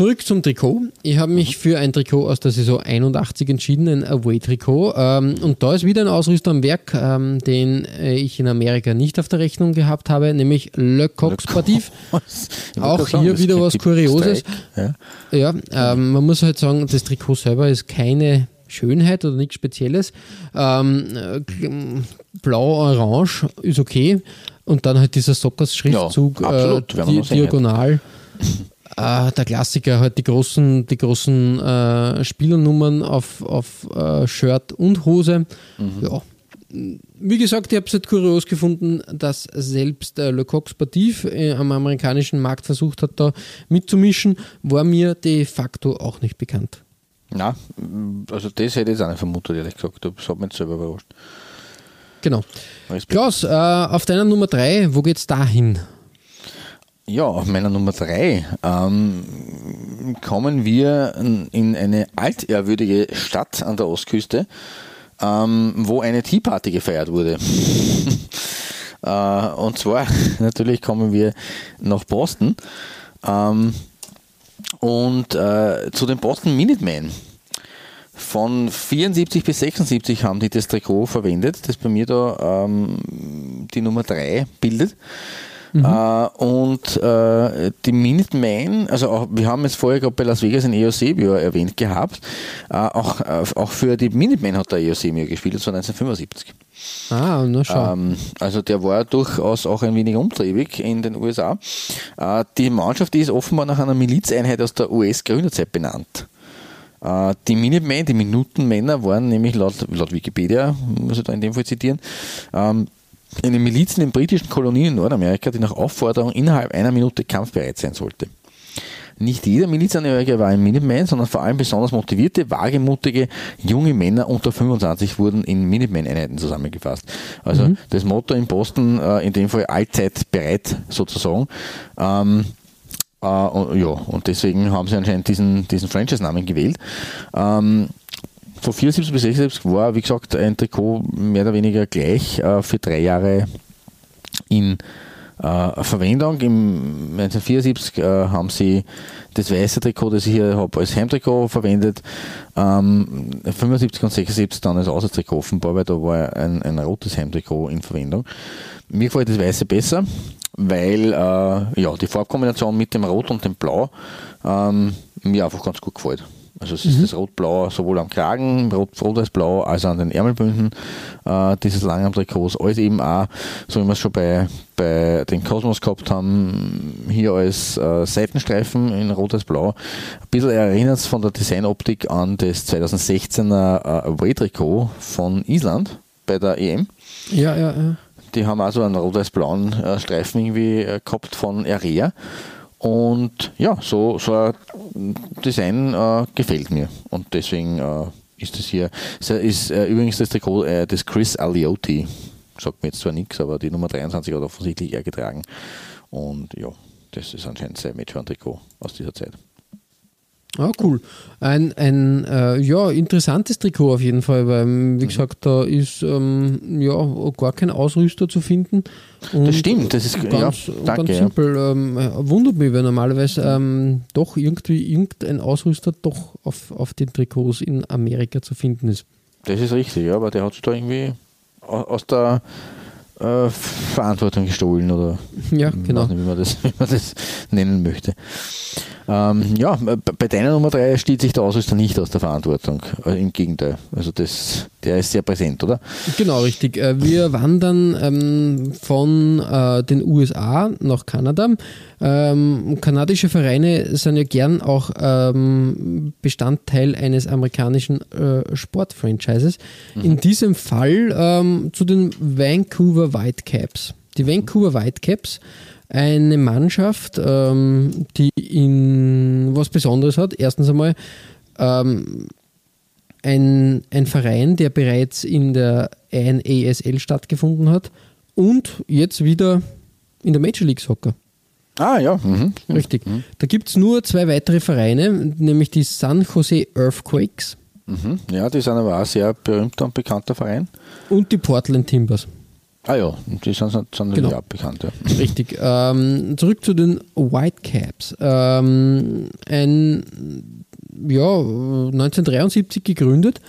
Zurück zum Trikot. Ich habe mich für ein Trikot aus der Saison 81 entschieden, ein Away-Trikot. Ähm, und da ist wieder ein Ausrüster am Werk, ähm, den äh, ich in Amerika nicht auf der Rechnung gehabt habe, nämlich Le Coq Sportif. Auch sagen, hier wieder was Kurioses. Streik, Ja. Ja, ähm, man muss halt sagen, das Trikot selber ist keine Schönheit oder nichts Spezielles. Ähm, äh, Blau-Orange ist okay. Und dann halt dieser Sockers-Schriftzug, Ja, äh, sehen, diagonal. Äh, der Klassiker, halt die großen, die großen äh, Spielernummern auf, auf äh, Shirt und Hose. Mhm. Ja. Wie gesagt, ich habe es halt kurios gefunden, dass selbst äh, Le Coq Sportif äh, am amerikanischen Markt versucht hat, da mitzumischen, war mir de facto auch nicht bekannt. Na, also das hätte ich jetzt auch nicht vermutet, ehrlich gesagt. Das hat mich jetzt selber überrascht. Genau. Respekt. Klaus, äh, auf deiner Nummer 3, wo geht's da hin? Ja, auf meiner Nummer 3 ähm, kommen wir in eine altehrwürdige Stadt an der Ostküste, ähm, wo eine Tea Party gefeiert wurde. äh, und zwar natürlich kommen wir nach Boston ähm, und äh, zu den Boston Minutemen. Von 74 bis 76 haben die das Trikot verwendet, das bei mir da ähm, die Nummer 3 bildet. Mhm. Äh, und äh, die Minutemen, also auch, wir haben jetzt vorher gerade bei Las Vegas in Eusebio erwähnt gehabt, äh, auch, äh, auch für die Minutemen hat der Eusebio gespielt, das war 1975. Ah, na schau. Ähm, also der war durchaus auch ein wenig umtriebig in den USA. Äh, die Mannschaft ist offenbar nach einer Milizeinheit aus der US-Gründerzeit benannt. Äh, die Minutemen, die Minutenmänner waren nämlich laut, laut Wikipedia, muss ich da in dem Fall zitieren, ähm, eine Milizen in britischen Kolonien in Nordamerika, die nach Aufforderung innerhalb einer Minute kampfbereit sein sollte. Nicht jeder Milizangehörige war ein Minuteman, sondern vor allem besonders motivierte, wagemutige junge Männer unter 25 wurden in Minuteman-Einheiten zusammengefasst. Also mhm. das Motto in Boston, äh, in dem Fall allzeit bereit sozusagen. Ähm, äh, und, ja, und deswegen haben sie anscheinend diesen, diesen Franchise-Namen gewählt. Ähm, von 74 bis 76 war, wie gesagt, ein Trikot mehr oder weniger gleich äh, für drei Jahre in äh, Verwendung. Im 1974 äh, haben sie das weiße Trikot, das ich hier habe, als Heimtrikot verwendet. Ähm, 75 und 76 dann als Auswärtstrikot offenbar, weil da war ein, ein rotes Heimtrikot in Verwendung. Mir gefällt das weiße besser, weil äh, ja, die Farbkombination mit dem Rot und dem Blau ähm, mir einfach ganz gut gefällt. Also es ist mhm. das Rot-Blau sowohl am Kragen, rot, rot als blau, als auch an den Ärmelbünden äh, dieses langen Trikots, als eben auch, so wie wir es schon bei, bei den Cosmos gehabt haben, hier als äh, Seitenstreifen in rot als blau. Ein bisschen erinnert es von der Designoptik an das 2016er äh, Away-Trikot von Island bei der EM. Ja, ja, ja. Die haben also einen rot als blauen äh, Streifen irgendwie äh, gehabt von Area. Und ja, so, so ein Design äh, gefällt mir. Und deswegen äh, ist das hier, ist äh, übrigens das Trikot äh, des Chris Aliotti. Sagt mir jetzt zwar nichts, aber die Nummer 23 hat offensichtlich er getragen. Und ja, das ist anscheinend sein Matchhorn-Trikot aus dieser Zeit. Ah, cool. Ein, ein äh, ja, interessantes Trikot auf jeden Fall, weil, wie mhm. gesagt, da ist ähm, ja gar kein Ausrüster zu finden. Und das stimmt, das ist ganz, ja, danke, ganz simpel. Ähm, wundert mich, weil normalerweise ähm, doch irgendwie irgendein Ausrüster doch auf, auf den Trikots in Amerika zu finden ist. Das ist richtig, ja, aber der hat sich da irgendwie aus der äh, Verantwortung gestohlen oder ja, genau. nicht, wie, man das, wie man das nennen möchte. Ähm, ja, bei deiner Nummer 3 steht sich der Ausrüster nicht aus der Verantwortung. Äh, Im Gegenteil. Also das, der ist sehr präsent, oder? Genau, richtig. Äh, wir wandern ähm, von äh, den USA nach Kanada. Ähm, kanadische Vereine sind ja gern auch ähm, Bestandteil eines amerikanischen äh, Sportfranchises. Mhm. In diesem Fall ähm, zu den Vancouver Whitecaps. Die Vancouver Whitecaps eine Mannschaft, ähm, die in was Besonderes hat. Erstens einmal ähm, ein, ein Verein, der bereits in der NASL stattgefunden hat und jetzt wieder in der Major League Soccer. Ah ja. Mhm. Richtig. Mhm. Da gibt es nur zwei weitere Vereine, nämlich die San Jose Earthquakes. Mhm. Ja, die sind aber auch ein sehr berühmter und bekannter Verein. Und die Portland Timbers. Ah ja, die sind, sind genau. auch bekannt. Ja. Richtig. Ähm, zurück zu den Whitecaps. Ähm, ein, ja, 1973 gegründet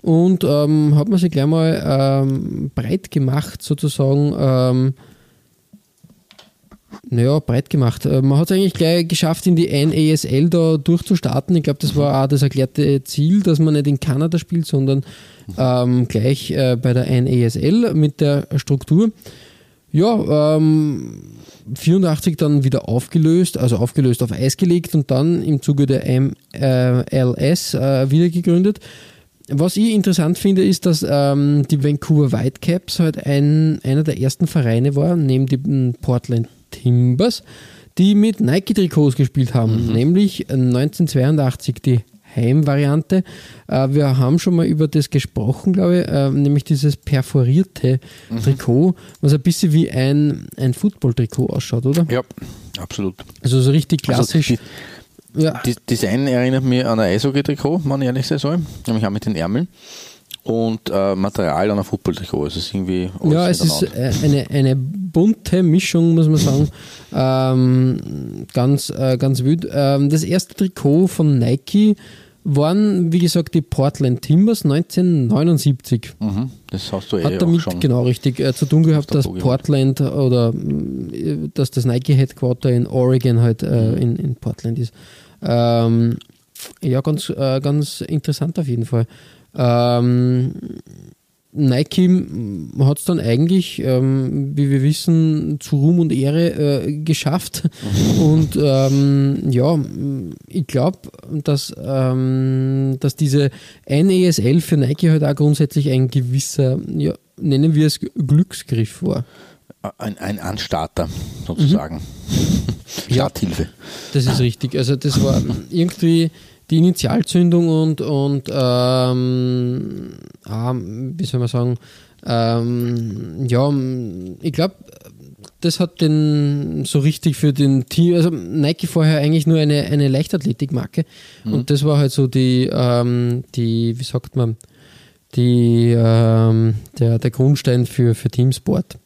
und ähm, hat man sich gleich mal ähm, breit gemacht, sozusagen. Naja, breit gemacht. Äh, man hat es eigentlich gleich geschafft, in die NASL da durchzustarten. Ich glaube, das war auch das erklärte Ziel, dass man nicht in Kanada spielt, sondern ähm, gleich äh, bei der NASL mit der Struktur. Ja, ähm, 84 dann wieder aufgelöst, also aufgelöst auf Eis gelegt und dann im Zuge der MLS äh, wieder gegründet. Was ich interessant finde, ist, dass ähm, die Vancouver Whitecaps halt ein, einer der ersten Vereine war, neben dem Portland Timbers, die mit Nike-Trikots gespielt haben, mhm. nämlich 1982 die Heimvariante. Äh, wir haben schon mal über das gesprochen, glaube ich, äh, nämlich dieses perforierte mhm. Trikot, was ein bisschen wie ein, ein Football-Trikot ausschaut, oder? Ja, absolut. Also so richtig also klassisch. Also die, ja. Die Design erinnert mich an ein Eishockey-Trikot, wenn ich ehrlich sein soll, nämlich auch mit den Ärmeln und äh, Material an ein Football-Trikot. Es ist irgendwie ja, es ist äh, eine, eine bunte Mischung, muss man sagen. ähm, ganz, äh, ganz wild. Ähm, das erste Trikot von Nike waren, wie gesagt, die Portland Timbers 1979. Mhm, das hast du eh Hat damit schon. genau richtig äh, zu tun gehabt, dass gehabt. Portland oder äh, dass das Nike Headquarter in Oregon halt äh, Mhm. in, in Portland ist. Ähm, ja, ganz, ganz interessant auf jeden Fall. Ähm, Nike hat es dann eigentlich, ähm, wie wir wissen, zu Ruhm und Ehre äh, geschafft. Und ähm, ja, ich glaube, dass, ähm, dass diese NESL für Nike halt auch grundsätzlich ein gewisser, ja, nennen wir es Glücksgriff war. Ein, ein Anstarter sozusagen. Mhm. Ja. Starthilfe. Das ist richtig. Also das war irgendwie die Initialzündung und, und ähm, ah, wie soll man sagen, ähm, ja, ich glaube, das hat den so richtig für den Team, also Nike vorher eigentlich nur eine, eine Leichtathletikmarke und das war halt so die, ähm, die, wie sagt man, die, ähm, der, der Grundstein für, für Teamsport.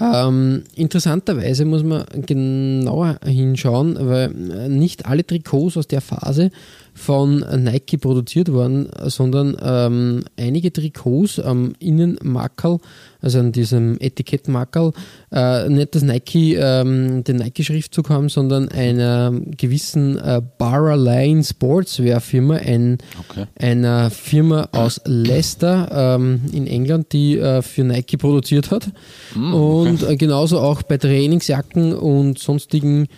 Ähm, interessanterweise muss man genauer hinschauen, weil nicht alle Trikots aus der Phase von Nike produziert wurden, sondern ähm, einige Trikots am Innenmarkerl, also an diesem Etikettmarkerl, äh, nicht das Nike, ähm, den Nike-Schriftzug haben, sondern einer gewissen äh, Barra Line Sportswear-Firma, ein, Okay. einer Firma aus Leicester ähm, in England, die äh, für Nike produziert hat. Und äh, genauso auch bei Trainingsjacken und sonstigen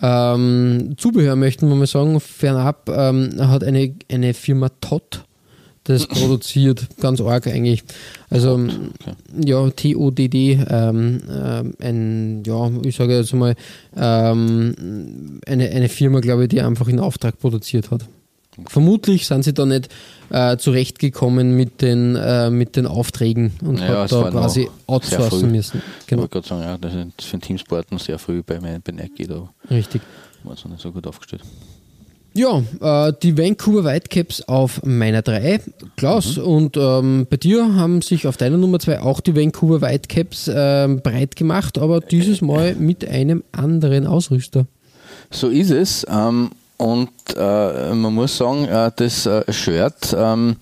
ähm, Zubehör, möchten wir mal sagen, fernab ähm, hat eine, eine Firma Todd das produziert, ganz arg eigentlich. Also ja, T-O-D-D, ähm, ähm, ein, ja, ich sage jetzt mal, ähm, eine, eine Firma, glaube ich, die einfach in Auftrag produziert hat. Vermutlich sind sie da nicht äh, zurechtgekommen mit den, äh, mit den Aufträgen und Ja, es hat da quasi outsourcen müssen. Ich Genau, wollte gerade sagen, ja, das ist für den Teamsport noch sehr früh bei, bei Nike, da richtig. war es noch nicht so gut aufgestellt. Ja, äh, die Vancouver Whitecaps auf meiner 3. Klaus, und ähm, bei dir haben sich auf deiner Nummer 2 auch die Vancouver Whitecaps ähm, breit gemacht, aber dieses Mal mit einem anderen Ausrüster. So ist es. Ähm, und äh, man muss sagen, äh, das äh, Shirt, ähm,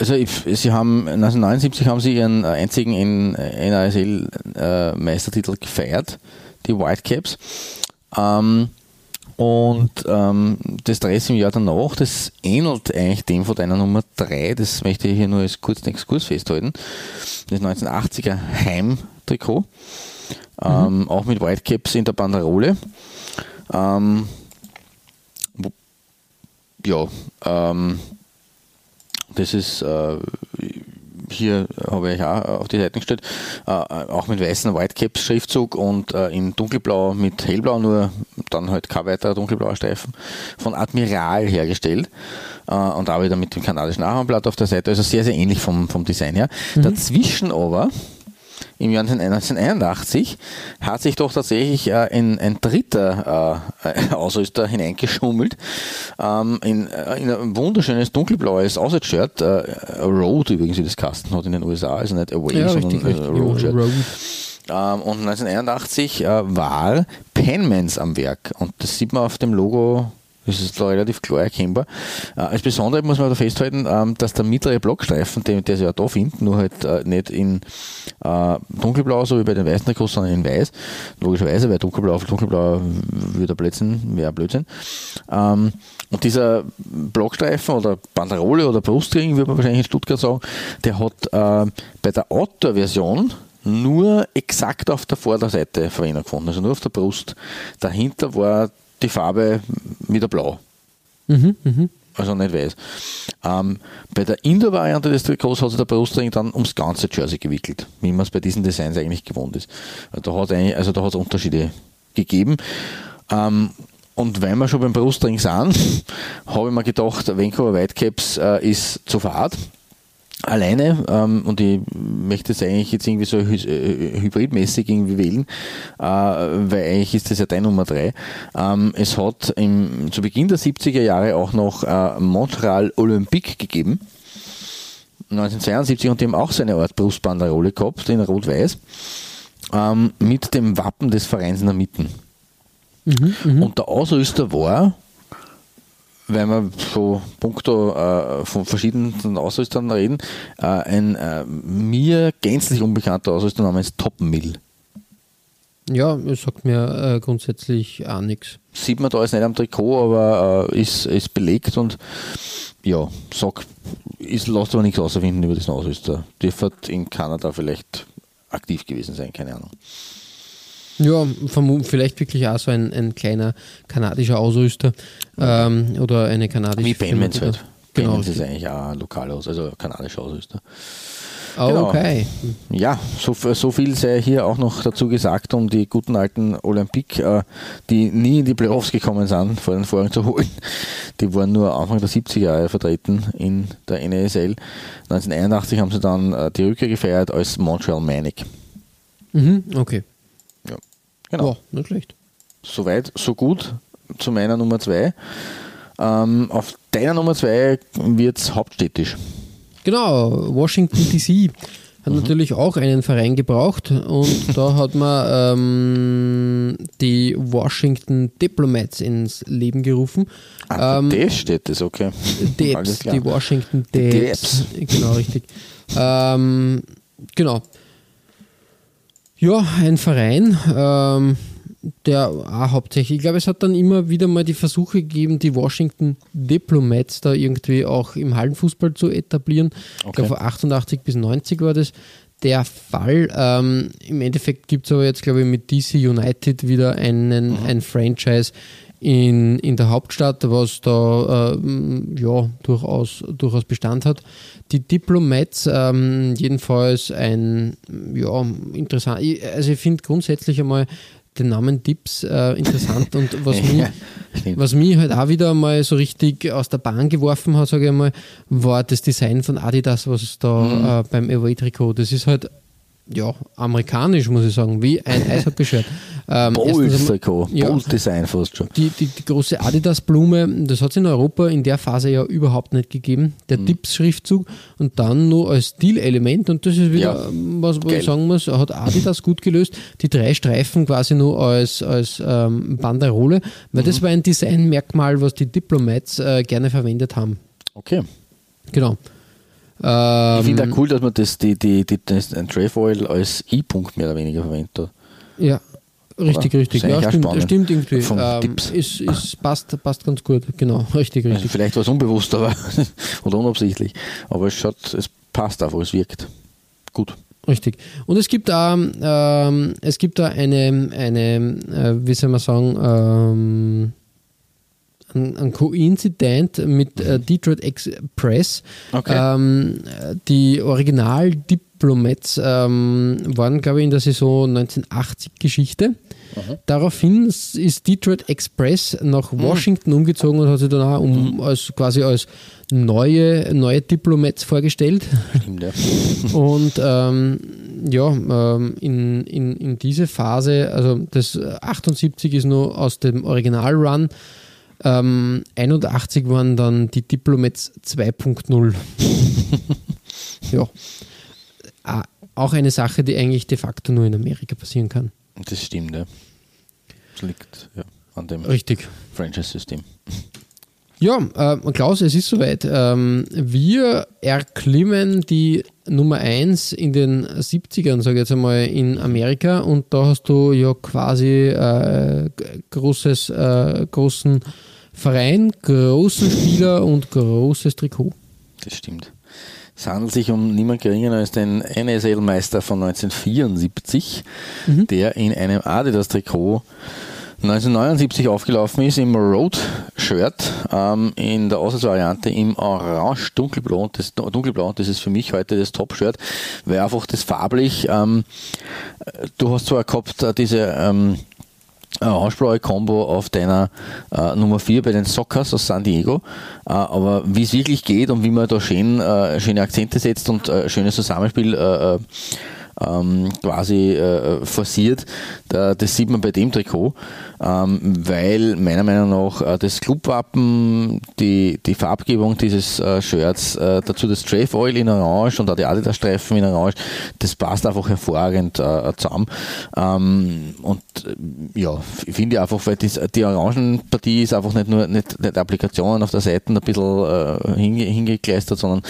also ich, sie haben 1979 haben sie ihren äh, einzigen NASL-Meistertitel äh, gefeiert, die Whitecaps. Ähm, und ähm, das Dress im Jahr danach, das ähnelt eigentlich dem von deiner Nummer 3, das möchte ich hier nur als kurzen Exkurs festhalten. Das 1980er Heimtrikot, ähm, auch mit Whitecaps in der Banderole. Ähm, ja, ähm, das ist äh, hier habe ich auch auf die Seiten gestellt, äh, auch mit weißen Whitecaps Schriftzug und äh, in dunkelblau mit hellblau, nur dann halt kein weiterer dunkelblauer Streifen von Admiral hergestellt äh, und auch wieder mit dem kanadischen Ahornblatt auf der Seite, also sehr, sehr ähnlich vom, vom Design her. Dazwischen aber im Jahr 1981 hat sich doch tatsächlich äh, ein, ein dritter äh, Ausrüster hineingeschummelt ähm, in, äh, in ein wunderschönes dunkelblaues Auswärtsshirt, äh, Road übrigens, wie das Kasten hat in den USA, also nicht Away, Ja, sondern richtig, äh. Road-Shirt. Road. Ähm, und 1981 äh, war Penmans am Werk und das sieht man auf dem Logo. Das ist relativ klar erkennbar. Äh, als Besondere muss man da festhalten, ähm, dass der mittlere Blockstreifen, den, der sich ja da findet, nur halt äh, nicht in äh, dunkelblau, so wie bei den weißen Trikots, sondern in weiß. Logischerweise, weil dunkelblau auf dunkelblau würde Blödsinn, wäre Blödsinn. Ähm, und dieser Blockstreifen oder Banderole oder Brustring, würde man wahrscheinlich in Stuttgart sagen, der hat äh, bei der Outdoor-Version nur exakt auf der Vorderseite Verwendung gefunden, also nur auf der Brust. Dahinter war die Farbe wieder blau. Also nicht weiß. Ähm, bei der Indoor-Variante des Trikots hat sich der Brustring dann ums ganze Jersey gewickelt, wie man es bei diesen Designs eigentlich gewohnt ist. Da hat eigentlich, also da es Unterschiede gegeben. Ähm, und weil wir schon beim Brustring sind, habe ich mir gedacht, Vancouver Whitecaps äh, ist zu fad alleine ähm, und ich möchte es eigentlich jetzt irgendwie so hy äh, hybridmäßig irgendwie wählen, äh, weil eigentlich ist das ja deine Nummer 3. Ähm, es hat im, zu Beginn der 70er Jahre auch noch äh, Montreal Olympique gegeben. 1972 und die haben auch so eine Art Brustbanderole gehabt, in Rot-Weiß, ähm, mit dem Wappen des Vereins in der Mitte. Und der Ausrüster war wenn wir so puncto äh, von verschiedenen Ausrüstern reden, äh, ein äh, mir gänzlich unbekannter Ausrüster namens Top Mill. Ja, es sagt mir äh, grundsätzlich auch nichts. Sieht man da jetzt nicht am Trikot, aber äh, ist, ist belegt und ja, sag, ist, lasst aber nichts außerfinden über diesen Ausrüster. Dürfte in Kanada vielleicht aktiv gewesen sein, keine Ahnung. Ja, vielleicht wirklich auch so ein, ein kleiner kanadischer Ausrüster ähm, oder eine kanadische Wie Benmans halt. Genau. Benmans ist eigentlich auch ein Lokalaus, also kanadischer Ausrüster. Oh, Genau. Okay. Ja, so, so viel sei hier auch noch dazu gesagt, um die guten alten Olympique, äh, die nie in die Playoffs gekommen sind, vor den Vorhang zu holen. Die waren nur Anfang der 70er Jahre vertreten in der NASL. 1981 haben sie dann äh, die Rückkehr gefeiert als Montreal Manic. Mhm, okay. Ja, genau. Ja, nicht schlecht. Soweit, so gut zu meiner Nummer 2. Ähm, auf deiner Nummer 2 wird es hauptstädtisch. Genau, Washington DC hat natürlich auch einen Verein gebraucht und da hat man ähm, die Washington Diplomats ins Leben gerufen. Ah, Ähm, das steht das, okay. Debs, die Washington Die Debs. Genau, richtig. Ähm, genau. Ja, ein Verein, ähm, der auch hauptsächlich, ich glaube, es hat dann immer wieder mal die Versuche gegeben, die Washington Diplomats da irgendwie auch im Hallenfußball zu etablieren. Ich Okay. glaube, von 88 bis 90 war das der Fall. Ähm, Im Endeffekt gibt es aber jetzt, glaube ich, mit DC United wieder einen, ein Franchise in, in der Hauptstadt, was da ähm, ja, durchaus, durchaus Bestand hat. Die Diplomats, ähm, jedenfalls ein ja, interessant, also ich finde grundsätzlich einmal den Namen Dips äh, interessant und was mich, Ja, was mich halt auch wieder mal so richtig aus der Bahn geworfen hat, sage ich mal, war das Design von Adidas, was da äh, beim Away-Trikot, das ist halt ja, amerikanisch, muss ich sagen, wie ein Eishockey-Shirt. Ähm, Bold-Trikot, ja, Bold-Design fast schon. die, die, die große Adidas-Blume, das hat es in Europa in der Phase ja überhaupt nicht gegeben. Der Mhm. Dips-Schriftzug und dann nur als Stilelement und das ist wieder, Ja, was, ich sagen muss, hat Adidas gut gelöst. Die drei Streifen quasi nur als, als ähm, Banderole, weil Mhm. das war ein Designmerkmal, was die Diplomats äh, gerne verwendet haben. Okay. Genau. Ich Ähm, finde auch cool, dass man das, die, die, die, das ein Trefoil als I-Punkt mehr oder weniger verwendet. Ja, richtig, Oder? richtig. Ja, stimmt, stimmt irgendwie. Vom Ähm, ist, ist, passt, passt ganz gut. Genau, richtig, Also richtig. vielleicht war es unbewusst aber, oder unabsichtlich. Aber es schaut, es passt einfach, es wirkt. Gut. Richtig. Und es gibt da, ähm, es gibt da eine, eine äh, wie soll man sagen, ähm, ein, ein Koinzident mit äh, Detroit Express. Okay. Ähm, die Original-Diplomats ähm, waren, glaube ich, in der Saison 1980 Geschichte. Daraufhin ist Detroit Express nach Washington umgezogen und hat sich dann auch um, als, quasi als neue, neue Diplomats vorgestellt. Stimmt, ja. Und ähm, ja, ähm, in, in, in diese Phase, also das 78 ist nur aus dem Original-Run, ähm, 81 waren dann die Diplomats 2.0. ja. Ah, Auch eine Sache, die eigentlich de facto nur in Amerika passieren kann. Das stimmt, ja. Das liegt ja, an dem Richtig. Franchise-System. Ja, äh, Klaus, es ist soweit. Ähm, wir erklimmen die Nummer 1 in den 70ern, sage ich jetzt einmal, in Amerika und da hast du ja quasi äh, großes, äh, großen Verein, großen Spieler und großes Trikot. Das stimmt. Es handelt sich um niemand geringer als den NSL-Meister von 1974, der in einem Adidas-Trikot 1979 aufgelaufen ist im Road-Shirt, ähm, in der Auswärtsvariante im Orange dunkelblau und das, dunkelblau das ist für mich heute das Top-Shirt, weil einfach das farblich, ähm, du hast zwar gehabt äh, diese ähm, orange-blaue Combo auf deiner äh, Nummer 4 bei den Sockers aus San Diego. Äh, aber wie es wirklich geht und wie man da schön, äh, schöne Akzente setzt und äh, schönes Zusammenspiel äh, ähm, quasi äh, forciert. Da, das sieht man bei dem Trikot, ähm, weil meiner Meinung nach äh, das Clubwappen, die, die Farbgebung dieses äh, Shirts, äh, dazu das Strafe Oil in Orange und auch die Adidas-Streifen in Orange, das passt einfach hervorragend äh, zusammen. Ähm, und äh, ja, ich finde einfach, weil das, die Orangenpartie ist einfach nicht nur nicht, nicht Applikationen auf der Seite ein bisschen hinge, hingekleistert, sondern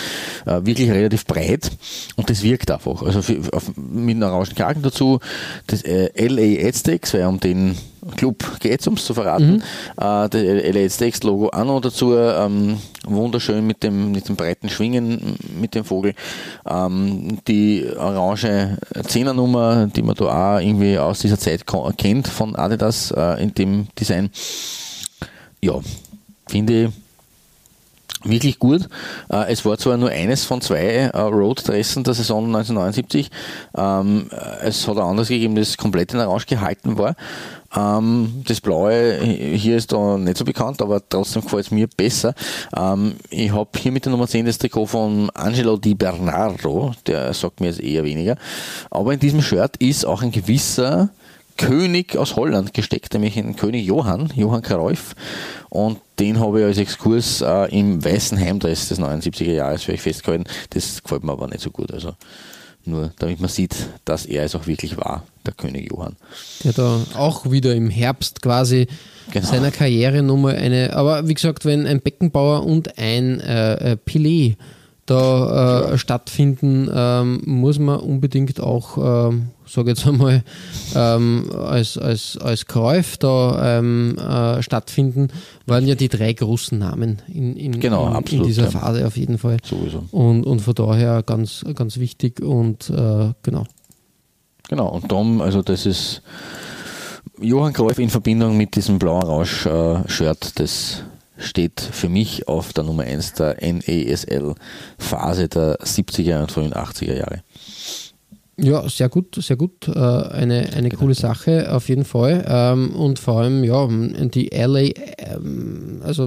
wirklich relativ breit und das wirkt einfach. Also für, auf, mit einem orangen Kragen dazu, das äh, LA Aztecs, weil um den Club geht es, um es zu verraten. Mhm. Äh, das LA Aztecs Logo auch noch dazu, ähm, wunderschön mit dem, mit dem breiten Schwingen mit dem Vogel. Ähm, die orange Zehnernummer, die man da auch irgendwie aus dieser Zeit kennt von Adidas äh, in dem Design. Ja, finde ich wirklich gut. Äh, es war zwar nur eines von zwei äh, Road-Dressen der Saison 1979. Ähm, es hat ein anderes gegeben, das komplett in Orange gehalten war. Ähm, das Blaue hier ist da nicht so bekannt, aber trotzdem gefällt es mir besser. Ähm, ich habe hier mit der Nummer 10 das Trikot von Angelo Di Bernardo, der sagt mir jetzt eher weniger. Aber in diesem Shirt ist auch ein gewisser König aus Holland gesteckt, nämlich ein König Johann, Johann Cruyff. Und den habe ich als Exkurs äh, im weißen Heimdress des 79er Jahres für euch festgehalten. Das gefällt mir aber nicht so gut. Also nur damit man sieht, dass er es auch wirklich war, der König Johann. Der da auch wieder im Herbst quasi genau. seiner Karrierenummer eine, aber wie gesagt, wenn ein Beckenbauer und ein äh, äh Pilet da äh, stattfinden, ähm, muss man unbedingt auch, ähm, sage jetzt einmal, ähm, als, als, als Käuf da ähm, äh, stattfinden, waren ja die drei großen Namen in, in, genau, in, absolut, in dieser. Phase auf jeden Fall. Sowieso. Und, und von daher ganz, ganz wichtig und äh, genau. Genau, und Tom, also das ist Johann Cruyff in Verbindung mit diesem blauen Rausch-Shirt, äh, das steht für mich auf der Nummer 1 der NASL-Phase der 70er und frühen 80er Jahre. Ja, sehr gut, sehr gut. Äh, eine, eine genau. coole Sache auf jeden Fall. Ähm, und vor allem, ja, die LA, ähm, also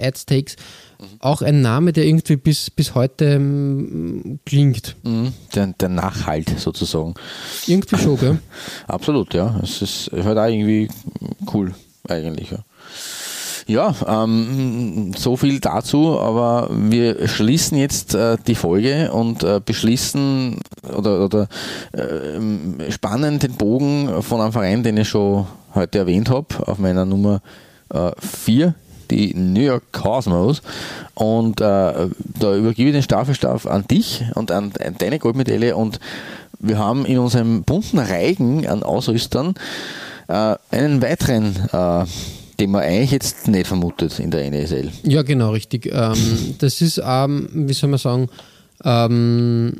Aztecs, mhm. auch ein Name, der irgendwie bis, bis heute ähm, klingt. Mhm, der, der Nachhalt sozusagen. Irgendwie schon, gell? Absolut, ja. Es ist halt auch irgendwie cool, eigentlich. Ja. Ja, ähm, so viel dazu, aber wir schließen jetzt äh, die Folge und äh, beschließen oder, oder äh, spannen den Bogen von einem Verein, den ich schon heute erwähnt habe, auf meiner Nummer 4, äh, die New York Cosmos. Und äh, da übergebe ich den Staffelstab an dich und an, an deine Goldmedaille. Und wir haben in unserem bunten Reigen an Ausrüstern äh, einen weiteren den man eigentlich jetzt nicht vermutet in der NSL. Ja, genau, richtig. Ähm, das ist, ähm, wie soll man sagen, ähm,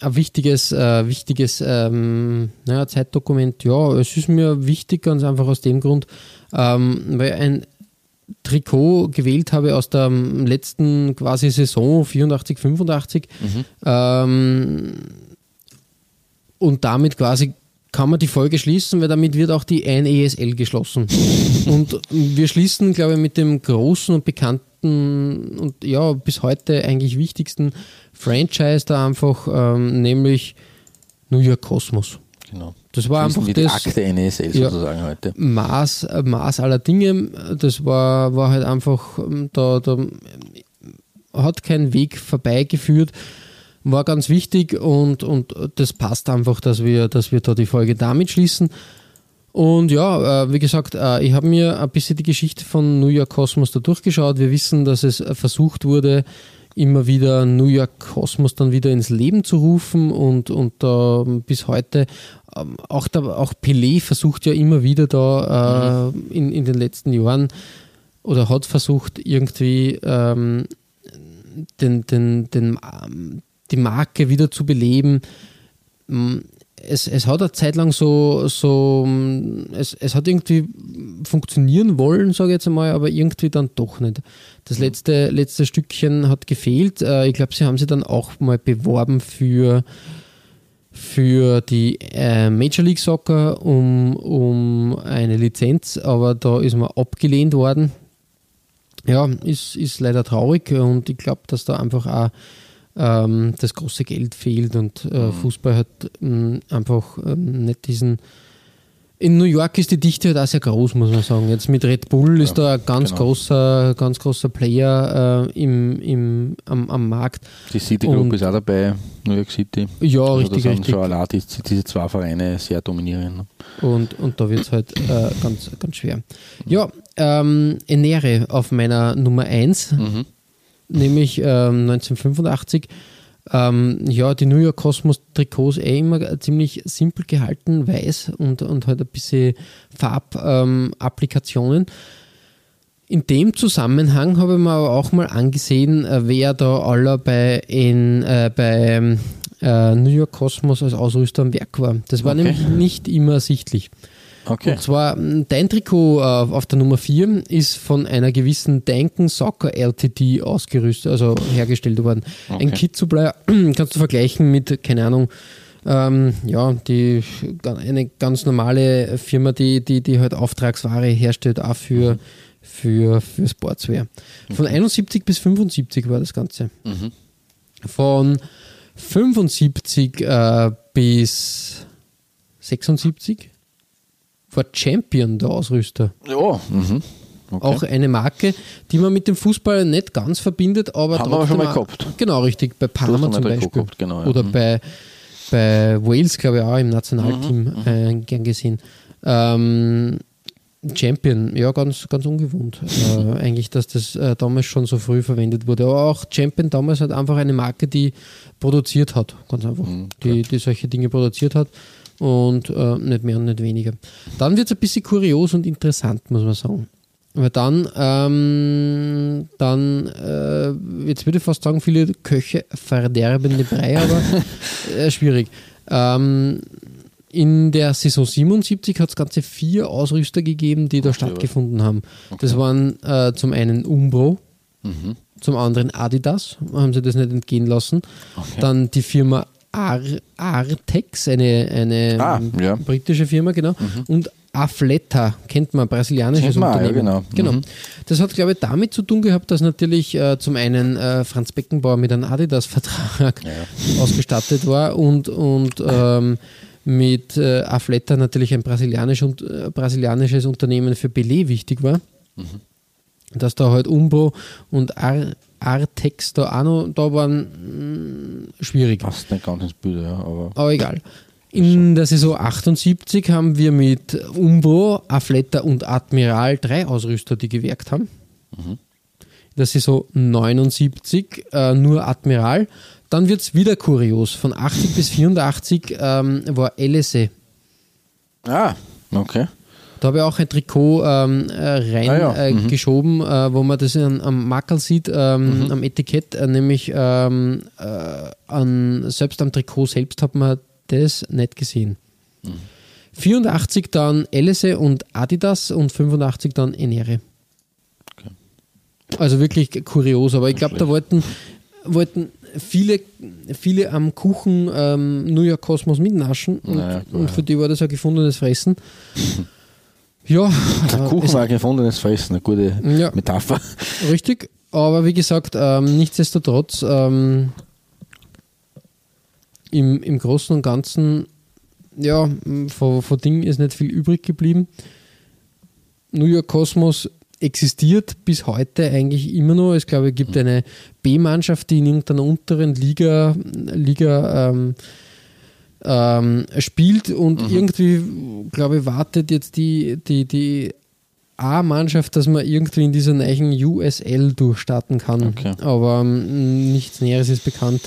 ein wichtiges, äh, wichtiges naja, Zeitdokument. Ja, es ist mir wichtig, ganz einfach aus dem Grund, weil ein Trikot gewählt habe aus der letzten quasi Saison 84, 85 mhm. und damit quasi kann man die Folge schließen, weil damit wird auch die NESL geschlossen. und wir schließen, glaube ich, mit dem großen und bekannten und ja, bis heute eigentlich wichtigsten Franchise da einfach, ähm, nämlich New York Cosmos. Genau. Das war einfach die das Akte NESL ja, sozusagen heute. Maß, Maß aller Dinge. Das war, war halt einfach, ähm, da, da hat kein Weg vorbeigeführt war ganz wichtig und, und das passt einfach, dass wir, dass wir da die Folge damit schließen. Und ja, äh, wie gesagt, äh, ich habe mir ein bisschen die Geschichte von New York Cosmos da durchgeschaut. Wir wissen, dass es versucht wurde, immer wieder New York Cosmos dann wieder ins Leben zu rufen und, und äh, bis heute ähm, auch, der, auch Pelé versucht ja immer wieder da mhm. in, in den letzten Jahren oder hat versucht irgendwie ähm, den, den, den, die Marke wieder zu beleben. Mm, es, es hat eine Zeit lang so, so mm, es, es hat irgendwie funktionieren wollen, sage ich jetzt einmal, aber irgendwie dann doch nicht. Das letzte, letzte Stückchen hat gefehlt. Äh, ich glaube, sie haben sie dann auch mal beworben für, für die äh, Major League Soccer um, um eine Lizenz, aber da ist man abgelehnt worden. Ja, ist, ist leider traurig und ich glaube, dass da einfach auch ähm, das große Geld fehlt und äh, Mhm. Fußball hat mh, einfach ähm, nicht diesen. In New York ist die Dichte halt auch sehr groß, muss man sagen. Jetzt mit Red Bull ist da ein ganz genau. großer, ganz großer Player äh, im, im, am, am Markt. Die City Group ist auch dabei, New York City. Ja, Also richtig, da sind richtig. schon allein die, diese zwei Vereine sehr dominierend. ne? Und, und da wird es halt äh, ganz, ganz schwer. Ja, ähm, Enere auf meiner Nummer 1, Mhm. Nämlich ähm, 1985. Ähm, ja, die New York Cosmos Trikots eh immer ziemlich simpel gehalten, weiß und, und halt ein bisschen Farbapplikationen. Ähm. In dem Zusammenhang habe ich mir aber auch mal angesehen, äh, wer da aller bei, in, äh, bei äh, New York Cosmos als Ausrüster am Werk war. Das war Okay. nämlich nicht immer ersichtlich. Okay. Und zwar, m, dein Trikot äh, auf der Nummer 4 ist von einer gewissen Danken Soccer LTD ausgerüstet, also hergestellt worden. Ein Okay. Kit-Supplier kannst du vergleichen mit, keine Ahnung, ähm, ja, die, eine ganz normale Firma, die, die, die halt Auftragsware herstellt, auch für, für, für Sportswear. Von 71 bis 75 war das Ganze. Von 75 äh, bis 76 war Champion der Ausrüster. Ja, mhm. okay. Auch eine Marke, die man mit dem Fußball nicht ganz verbindet, aber Haben wir schon mal gehabt. Genau, richtig. Bei Parma zum Beispiel. gehabt, genau, ja. Oder Mhm. bei, bei Wales, glaube ich, auch im Nationalteam Mhm, äh, gern gesehen. Ähm, Champion, ja, ganz, ganz ungewohnt. äh, eigentlich, dass das äh, damals schon so früh verwendet wurde. Aber auch Champion damals halt einfach eine Marke, die produziert hat, ganz einfach. Mhm, die, die solche Dinge produziert hat und äh, nicht mehr und nicht weniger. Dann wird es ein bisschen kurios und interessant, muss man sagen. Weil dann, ähm, dann äh, jetzt würde ich fast sagen, viele Köche verderben die Brei, aber äh, schwierig. Ähm, in der Saison 77 hat es ganze vier Ausrüster gegeben, die da stattgefunden haben. Das waren äh, zum einen Umbro, Mhm. zum anderen Adidas, haben sie das nicht entgehen lassen. Dann die Firma Artex, eine, eine Ah, ja. Mhm. britische Firma, genau. Und Afletta, kennt man, brasilianisches Kennt man, ja, Unternehmen. genau. Mhm. Das hat, glaube ich, damit zu tun gehabt, dass natürlich äh, zum einen äh, Franz Beckenbauer mit einem Adidas-Vertrag ausgestattet war und, und ähm, mit äh, Afletta natürlich ein brasilianisch und, äh, brasilianisches Unternehmen für Belay wichtig war. Dass da halt Umbro und Ar Artex da auch noch da waren, mh, schwierig. Passt nicht ganz ins Bild, ja, aber Aber egal. In der Saison 78 haben wir mit Umbro, Affletta und Admiral drei Ausrüster, die gewirkt haben. In der Saison 79 äh, nur Admiral. Dann wird es wieder kurios. Von 80 bis 84 ähm, war LSE. Ah, okay. Da habe ich auch ein Trikot ähm, äh, rein Ah ja, äh, mhm. äh, wo man das an, am Mackerl sieht, ähm, am Etikett, äh, nämlich ähm, äh, an, selbst am Trikot selbst hat man das nicht gesehen. 84 dann LSE und Adidas und 85 dann Enere. Also wirklich kurios, aber ich glaube, da wollten, wollten viele, viele am Kuchen ähm, New York Kosmos mitnaschen und, Naja, und für die war das ein gefundenes Fressen. Ja, Der Kuchen war gefundenes Fressen, eine gute Ja. Metapher. Richtig, aber wie gesagt, ähm, nichtsdestotrotz, ähm, im, im Großen und Ganzen, ja, von, von Ding ist nicht viel übrig geblieben. New York Cosmos existiert bis heute eigentlich immer noch. Es glaube, es gibt eine B-Mannschaft, die in irgendeiner unteren Liga, Liga ähm, ähm, spielt und irgendwie, glaube ich, wartet jetzt die, die, die A-Mannschaft, dass man irgendwie in dieser neuen USL durchstarten kann. Okay. Aber ähm, nichts Näheres ist bekannt.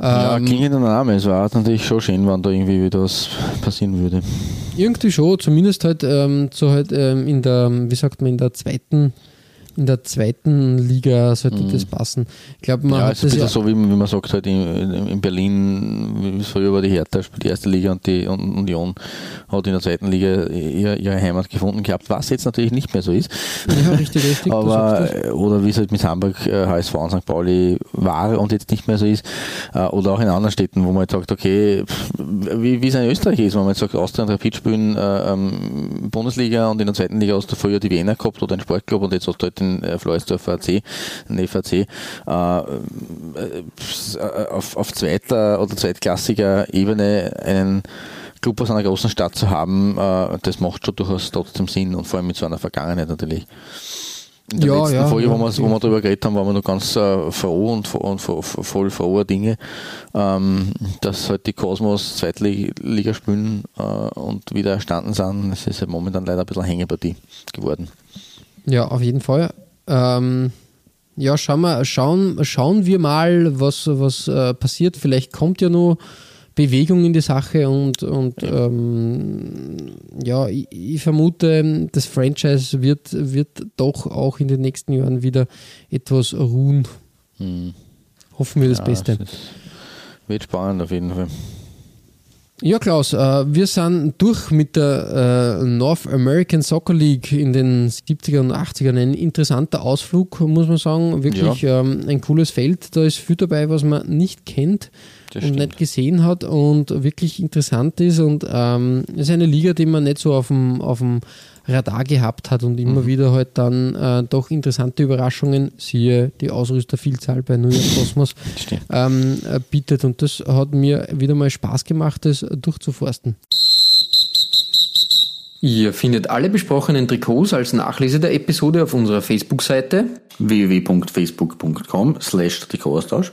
Ja, Ähm, klingt der Name. Es war natürlich schon schön, wenn da irgendwie wieder was passieren würde. irgendwie schon, zumindest halt ähm, so halt ähm, in der, wie sagt man, in der zweiten, in der zweiten Liga sollte das passen. Ich glaube, man Mhm. ja, hat es ist ein das bisschen ja, so, wie, man- wie man sagt, halt in, in Berlin, wie es früher war die Hertha, spielt die erste Liga und die und Union hat in der zweiten Liga ihre, ihre Heimat gefunden gehabt, was jetzt natürlich nicht mehr so ist. ja, richtig, richtig. Aber, äh, oder wie es halt mit Hamburg, äh, HSV und St. Pauli war und jetzt nicht mehr so ist, äh, oder auch in anderen Städten, wo man jetzt sagt, okay, wie, wie es in Österreich ist, wenn man jetzt sagt, Austria und Rapid spielen äh, ähm, Bundesliga und in der zweiten Liga hast du früher die Wiener gehabt oder einen Sportclub und jetzt hast du halt den äh, Floresdorfer AC, FAC, äh, auf, auf zweiter oder zweitklassiger Ebene einen Club aus einer großen Stadt zu haben, äh, das macht schon durchaus trotzdem Sinn und vor allem mit so einer Vergangenheit natürlich. In der Ja, letzten ja, Folge, ja, wo, wir, wo wir darüber geredet haben, waren wir noch ganz äh, froh und, und vo- voll froher Dinge, ähm, dass halt die Cosmos Zweitliga spielen äh, und wieder erstanden sind. Das ist ja momentan leider ein bisschen Hängepartie geworden. Ja, auf jeden Fall. Ähm, ja, schauen wir, schauen, schauen wir mal, was, was äh, passiert. Vielleicht kommt ja noch Bewegung in die Sache und, und ähm, ja, ich, ich vermute, das Franchise wird, wird doch auch in den nächsten Jahren wieder etwas ruhen. Hoffen wir das Ja, Beste. wird spannend auf jeden Fall. Ja, Klaus, äh, wir sind durch mit der äh, North American Soccer League in den 70er und 80ern. Ein interessanter Ausflug, muss man sagen. Wirklich ähm, ein cooles Feld. Da ist viel dabei, was man nicht kennt Das und stimmt. nicht gesehen hat und wirklich interessant ist. Und ähm, es ist eine Liga, die man nicht so auf dem, auf dem Radar gehabt hat und immer wieder halt dann äh, doch interessante Überraschungen, siehe die Ausrüstervielzahl bei New York Cosmos, ähm, äh, bietet. Und das hat mir wieder mal Spaß gemacht, das durchzuforsten. Ihr findet alle besprochenen Trikots als Nachlese der Episode auf unserer Facebook-Seite. www.facebook.com slash Trikotaustausch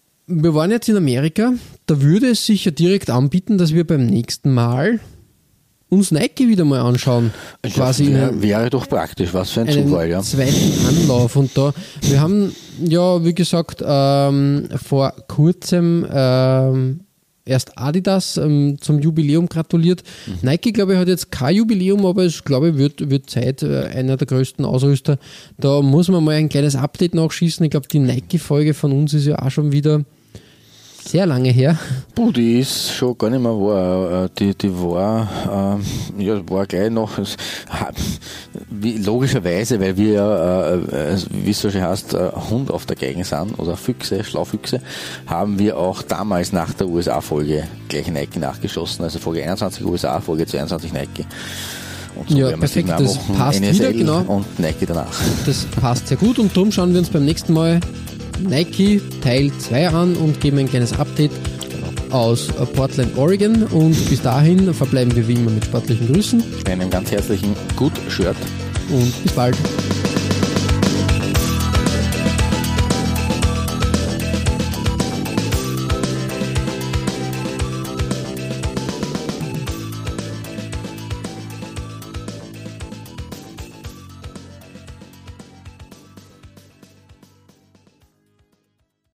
wir waren jetzt in Amerika. Da würde es sich ja direkt anbieten, dass wir beim nächsten Mal uns Nike wieder mal anschauen. Quasi in wäre, doch praktisch, was für ein Zufall, ja. zweiten Anlauf. Und da, wir haben ja, wie gesagt, ähm, vor kurzem ähm, erst Adidas ähm, zum Jubiläum gratuliert. Mhm. Nike, glaube ich, hat jetzt kein Jubiläum, aber es, glaube ich, wird, wird Zeit, äh, einer der größten Ausrüster. Da muss man mal ein kleines Update nachschießen. Ich glaube, die Nike-Folge von uns ist ja auch schon wieder sehr lange her. Puh, die ist schon gar nicht mehr wahr. Äh, Die, die war, ähm, ja, war gleich noch, wie, logischerweise, weil wir ja, äh, äh, wie es so schön heißt, äh, Hund auf der Geigen sind oder Füchse, Schlaufüchse, haben wir auch damals nach der USA-Folge gleich Nike nachgeschossen. Also Folge 21 USA, Folge 22 Nike. Und Ja, wir es perfekt, das passt NSL wieder, genau. Und Nike danach. Das passt sehr gut und darum schauen wir uns beim nächsten Mal Nike Teil 2 an und geben ein kleines Update aus Portland, Oregon. Und bis dahin verbleiben wir wie immer mit sportlichen Grüßen einem ganz herzlichen Good Shirt. und bis bald.